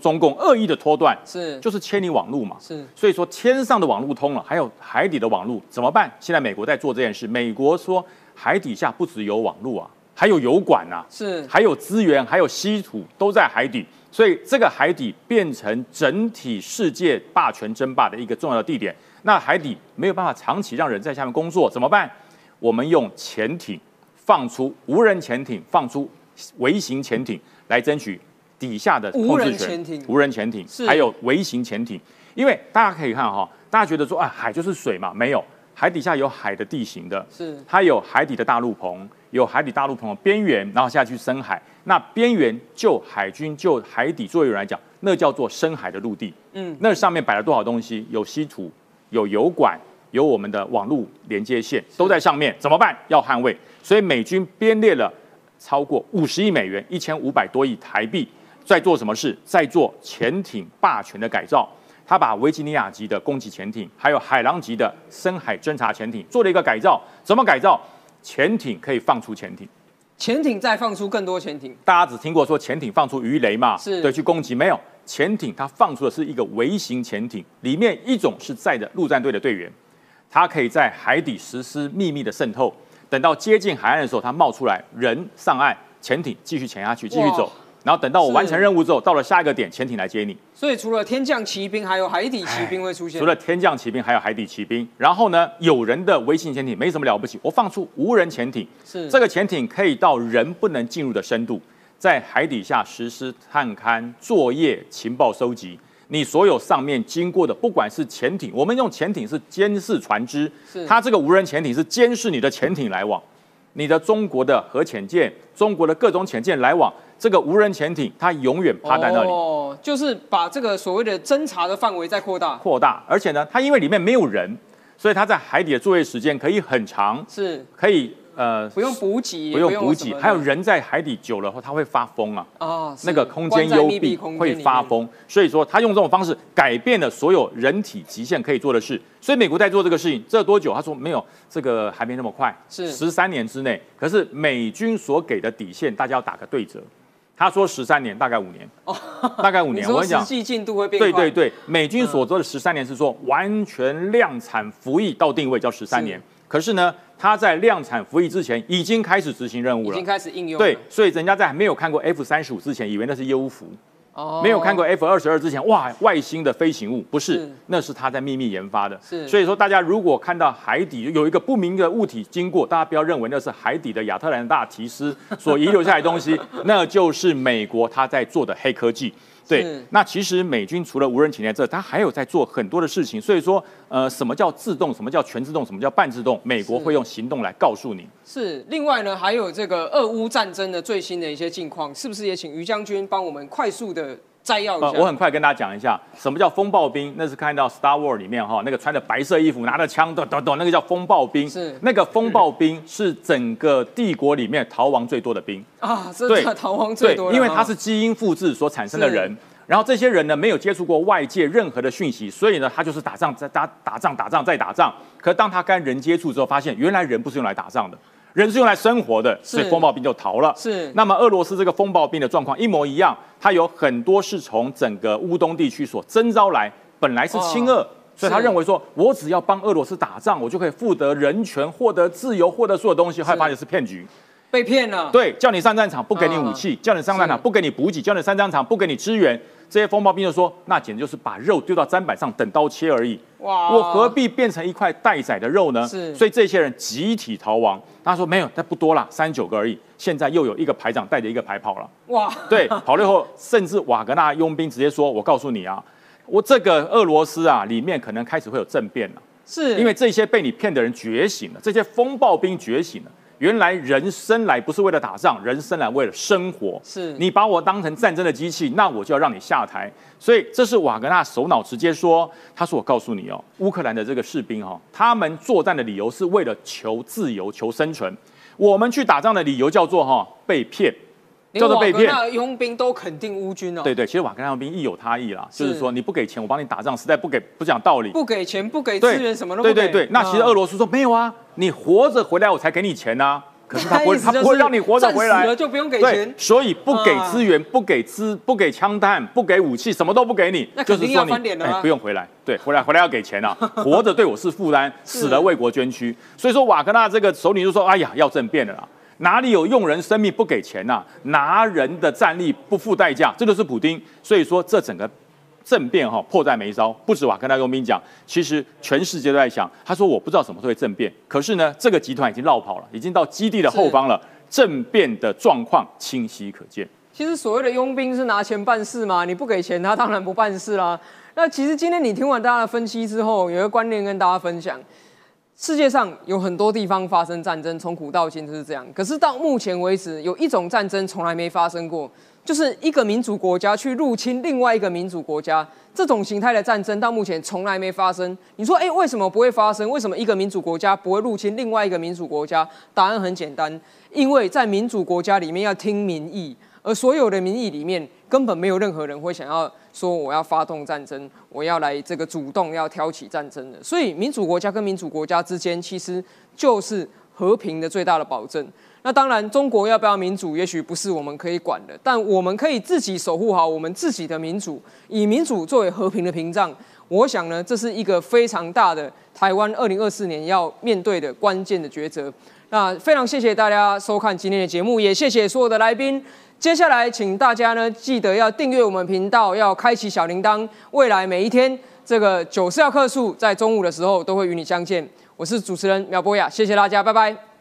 中共恶意的拖断？是，就是千里网路嘛。是，所以说天上的网路通了，还有海底的网路怎么办？现在美国在做这件事。美国说海底下不只有网路啊，还有油管啊，是，还有资源，还有稀土都在海底，所以这个海底变成整体世界霸权争霸的一个重要的地点。那海底没有办法长期让人在下面工作，怎么办？我们用潜艇放出无人潜艇，放出微型潜艇来争取底下的控制权。无人潜艇，还有微型潜艇。因为大家可以看哈，大家觉得说啊，海就是水嘛，没有，海底下有海的地形的，是它有海底的大陆棚，有海底大陆棚的边缘，然后下去深海。那边缘就海军就海底作业员来讲，那叫做深海的陆地。嗯，那上面摆了多少东西？有稀土。有油管，有我们的网络连接线都在上面，怎么办？要捍卫。所以美军编列了超过五十亿美元，一千五百多亿台币，在做什么事？在做潜艇霸权的改造。他把维吉尼亚级的攻击潜艇，还有海狼级的深海侦察潜艇做了一个改造。怎么改造？潜艇可以放出潜艇，潜艇再放出更多潜艇。大家只听过说潜艇放出鱼雷嘛？是对，去攻击没有？潜艇它放出的是一个微型潜艇，里面一种是载着陆战队的队员，它可以在海底实施秘密的渗透，等到接近海岸的时候，它冒出来，人上岸，潜艇继续潜下去，继续走。然后等到我完成任务之后，到了下一个点，潜艇来接你。所以除了天降骑兵，还有海底骑兵会出现。除了天降骑兵，还有海底骑兵。然后呢，有人的微型潜艇没什么了不起，我放出无人潜艇，是这个潜艇可以到人不能进入的深度，在海底下实施探勘、作业、情报收集。你所有上面经过的，不管是潜艇，我们用潜艇是监视船只是，它这个无人潜艇是监视你的潜艇来往，你的中国的核潜舰、中国的各种潜舰来往，这个无人潜艇它永远趴在那里。哦，就是把这个所谓的侦查的范围再扩大。扩大，而且呢，它因为里面没有人，所以它在海底的作业时间可以很长，是可以呃不用补给，不用补给，还有人在海底久了后，它会发疯啊，啊，那个空间幽闭会。发疯，所以说他用这种方式改变了所有人体极限可以做的事。所以美国在做这个事情，这多久？他说没有，这个还没那么快，是十三年之内。可是美军所给的底线，大家要打个对折。他说十三年，大概五年，大概五 (laughs) 年。我跟你讲实，际进度会变快对对对，美军所做的十三年是说完全量产服役到定位叫十三年，可是呢，他在量产服役之前已经开始执行任务了已经。开始应用了。对，所以人家在还没有看过 F 三十五之前，以为那是优服；哦没有看过 F 二十二之前，哇，外星的飞行物，不是是，那是他在秘密研发的。是所以说大家如果看到海底有一个不明的物体经过，大家不要认为那是海底的亚特兰大提斯所遗留下来的东西，(laughs) 那就是美国他在做的黑科技。对，那其实美军除了无人潜艇在这，它还有在做很多的事情。所以说，呃，什么叫自动，什么叫全自动，什么叫半自动，美国是会用行动来告诉你。是，另外呢，还有这个俄乌战争的最新的一些近况，是不是也请于将军帮我们快速的摘要一呃，下？我很快跟大家讲一下，什么叫风暴兵？那是看到《Star War》里面哈，那个穿着白色衣服、拿着枪的，咚咚，那个叫风暴兵。是那个风暴兵是整个帝国里面逃亡最多的兵。啊，这对逃亡最多了对，因为啊他是基因复制所产生的人。然后这些人呢，没有接触过外界任何的讯息，所以呢，他就是打仗、在打打仗、打仗再打仗。可当他跟人接触之后，发现原来人不是用来打仗的，人是用来生活的，所以风暴兵就逃了。是那么俄罗斯这个风暴兵的状况一模一样，它有很多是从整个乌东地区所征召来，本来是亲俄。所以他认为说，我只要帮俄罗斯打仗，我就可以获得人权、获得自由、获得所有东西。后来发现是骗局。被骗了。对，叫你上战场不给你武啊器，叫你上战场不给你补给，叫你上战场不给你支援。这些风暴兵就说，那简直就是把肉丢到砧板上等刀切而已。哇我何必变成一块待宰的肉呢？是所以这些人集体逃亡。他说没有，那不多啦，三十九个而已。现在又有一个排长带着一个排跑了。哇，对，跑了以后，甚至瓦格纳佣兵直接说：“我告诉你啊，我这个俄罗斯啊，里面可能开始会有政变了。”是因为这些被你骗的人觉醒了，这些风暴兵觉醒了。原来人生来不是为了打仗，人生来为了生活。是你把我当成战争的机器，那我就要让你下台。所以这是瓦格纳首脑直接说，他说：“我告诉你哦，乌克兰的这个士兵哦，他们作战的理由是为了求自由、求生存。我们去打仗的理由叫做哈被骗，连叫做被骗瓦格纳佣兵都肯定乌军哦。对对，其实瓦格纳兵亦有他意啦，就是说你不给钱，我帮你打仗，实在不给不讲道理。不给钱，不给资源，什么都不给。对对对，那其实啊俄罗斯说没有啊，你活着回来我才给你钱呐、(laughs) 可是他不会，他不会让你活着回战来，死了就不用给对钱，所以不给啊资源，不给资，不给枪弹，不给武器，什么都不给你那，就是说你不用回来，对，回来回来要给钱啊，(laughs) 活着对我是负担，死了为国捐躯。所以说瓦格纳这个首领就说，哎呀，要政变了啦。哪里有用人生命不给钱呐、拿人的战力不付代价，这就是普丁。所以说这整个政变哈、迫在眉梢，不止瓦格纳佣兵讲，其实全世界都在想。他说我不知道什么时候会政变，可是呢，这个集团已经绕跑了，已经到基地的后方了，政变的状况清晰可见。其实所谓的佣兵是拿钱办事嘛，你不给钱，他当然不办事啦。那其实今天你听完大家的分析之后，有一个观念跟大家分享：世界上有很多地方发生战争，从古到今就是这样。可是到目前为止，有一种战争从来没发生过，就是一个民主国家去入侵另外一个民主国家。这种形态的战争到目前从来没发生。你说，哎，为什么不会发生？为什么一个民主国家不会入侵另外一个民主国家？答案很简单，因为在民主国家里面要听民意，而所有的民意里面根本没有任何人会想要说我要发动战争，我要来这个主动要挑起战争的。所以民主国家跟民主国家之间其实就是和平的最大的保证。那当然，中国要不要民主，也许不是我们可以管的，但我们可以自己守护好我们自己的民主，以民主作为和平的屏障。我想呢，这是一个非常大的台湾二零二四年要面对的关键的抉择。那非常谢谢大家收看今天的节目，也谢谢所有的来宾。接下来，请大家呢记得要订阅我们频道，要开启小铃铛。未来每一天，这个九四二客数在中午的时候都会与你相见。我是主持人苗博雅，谢谢大家，拜拜。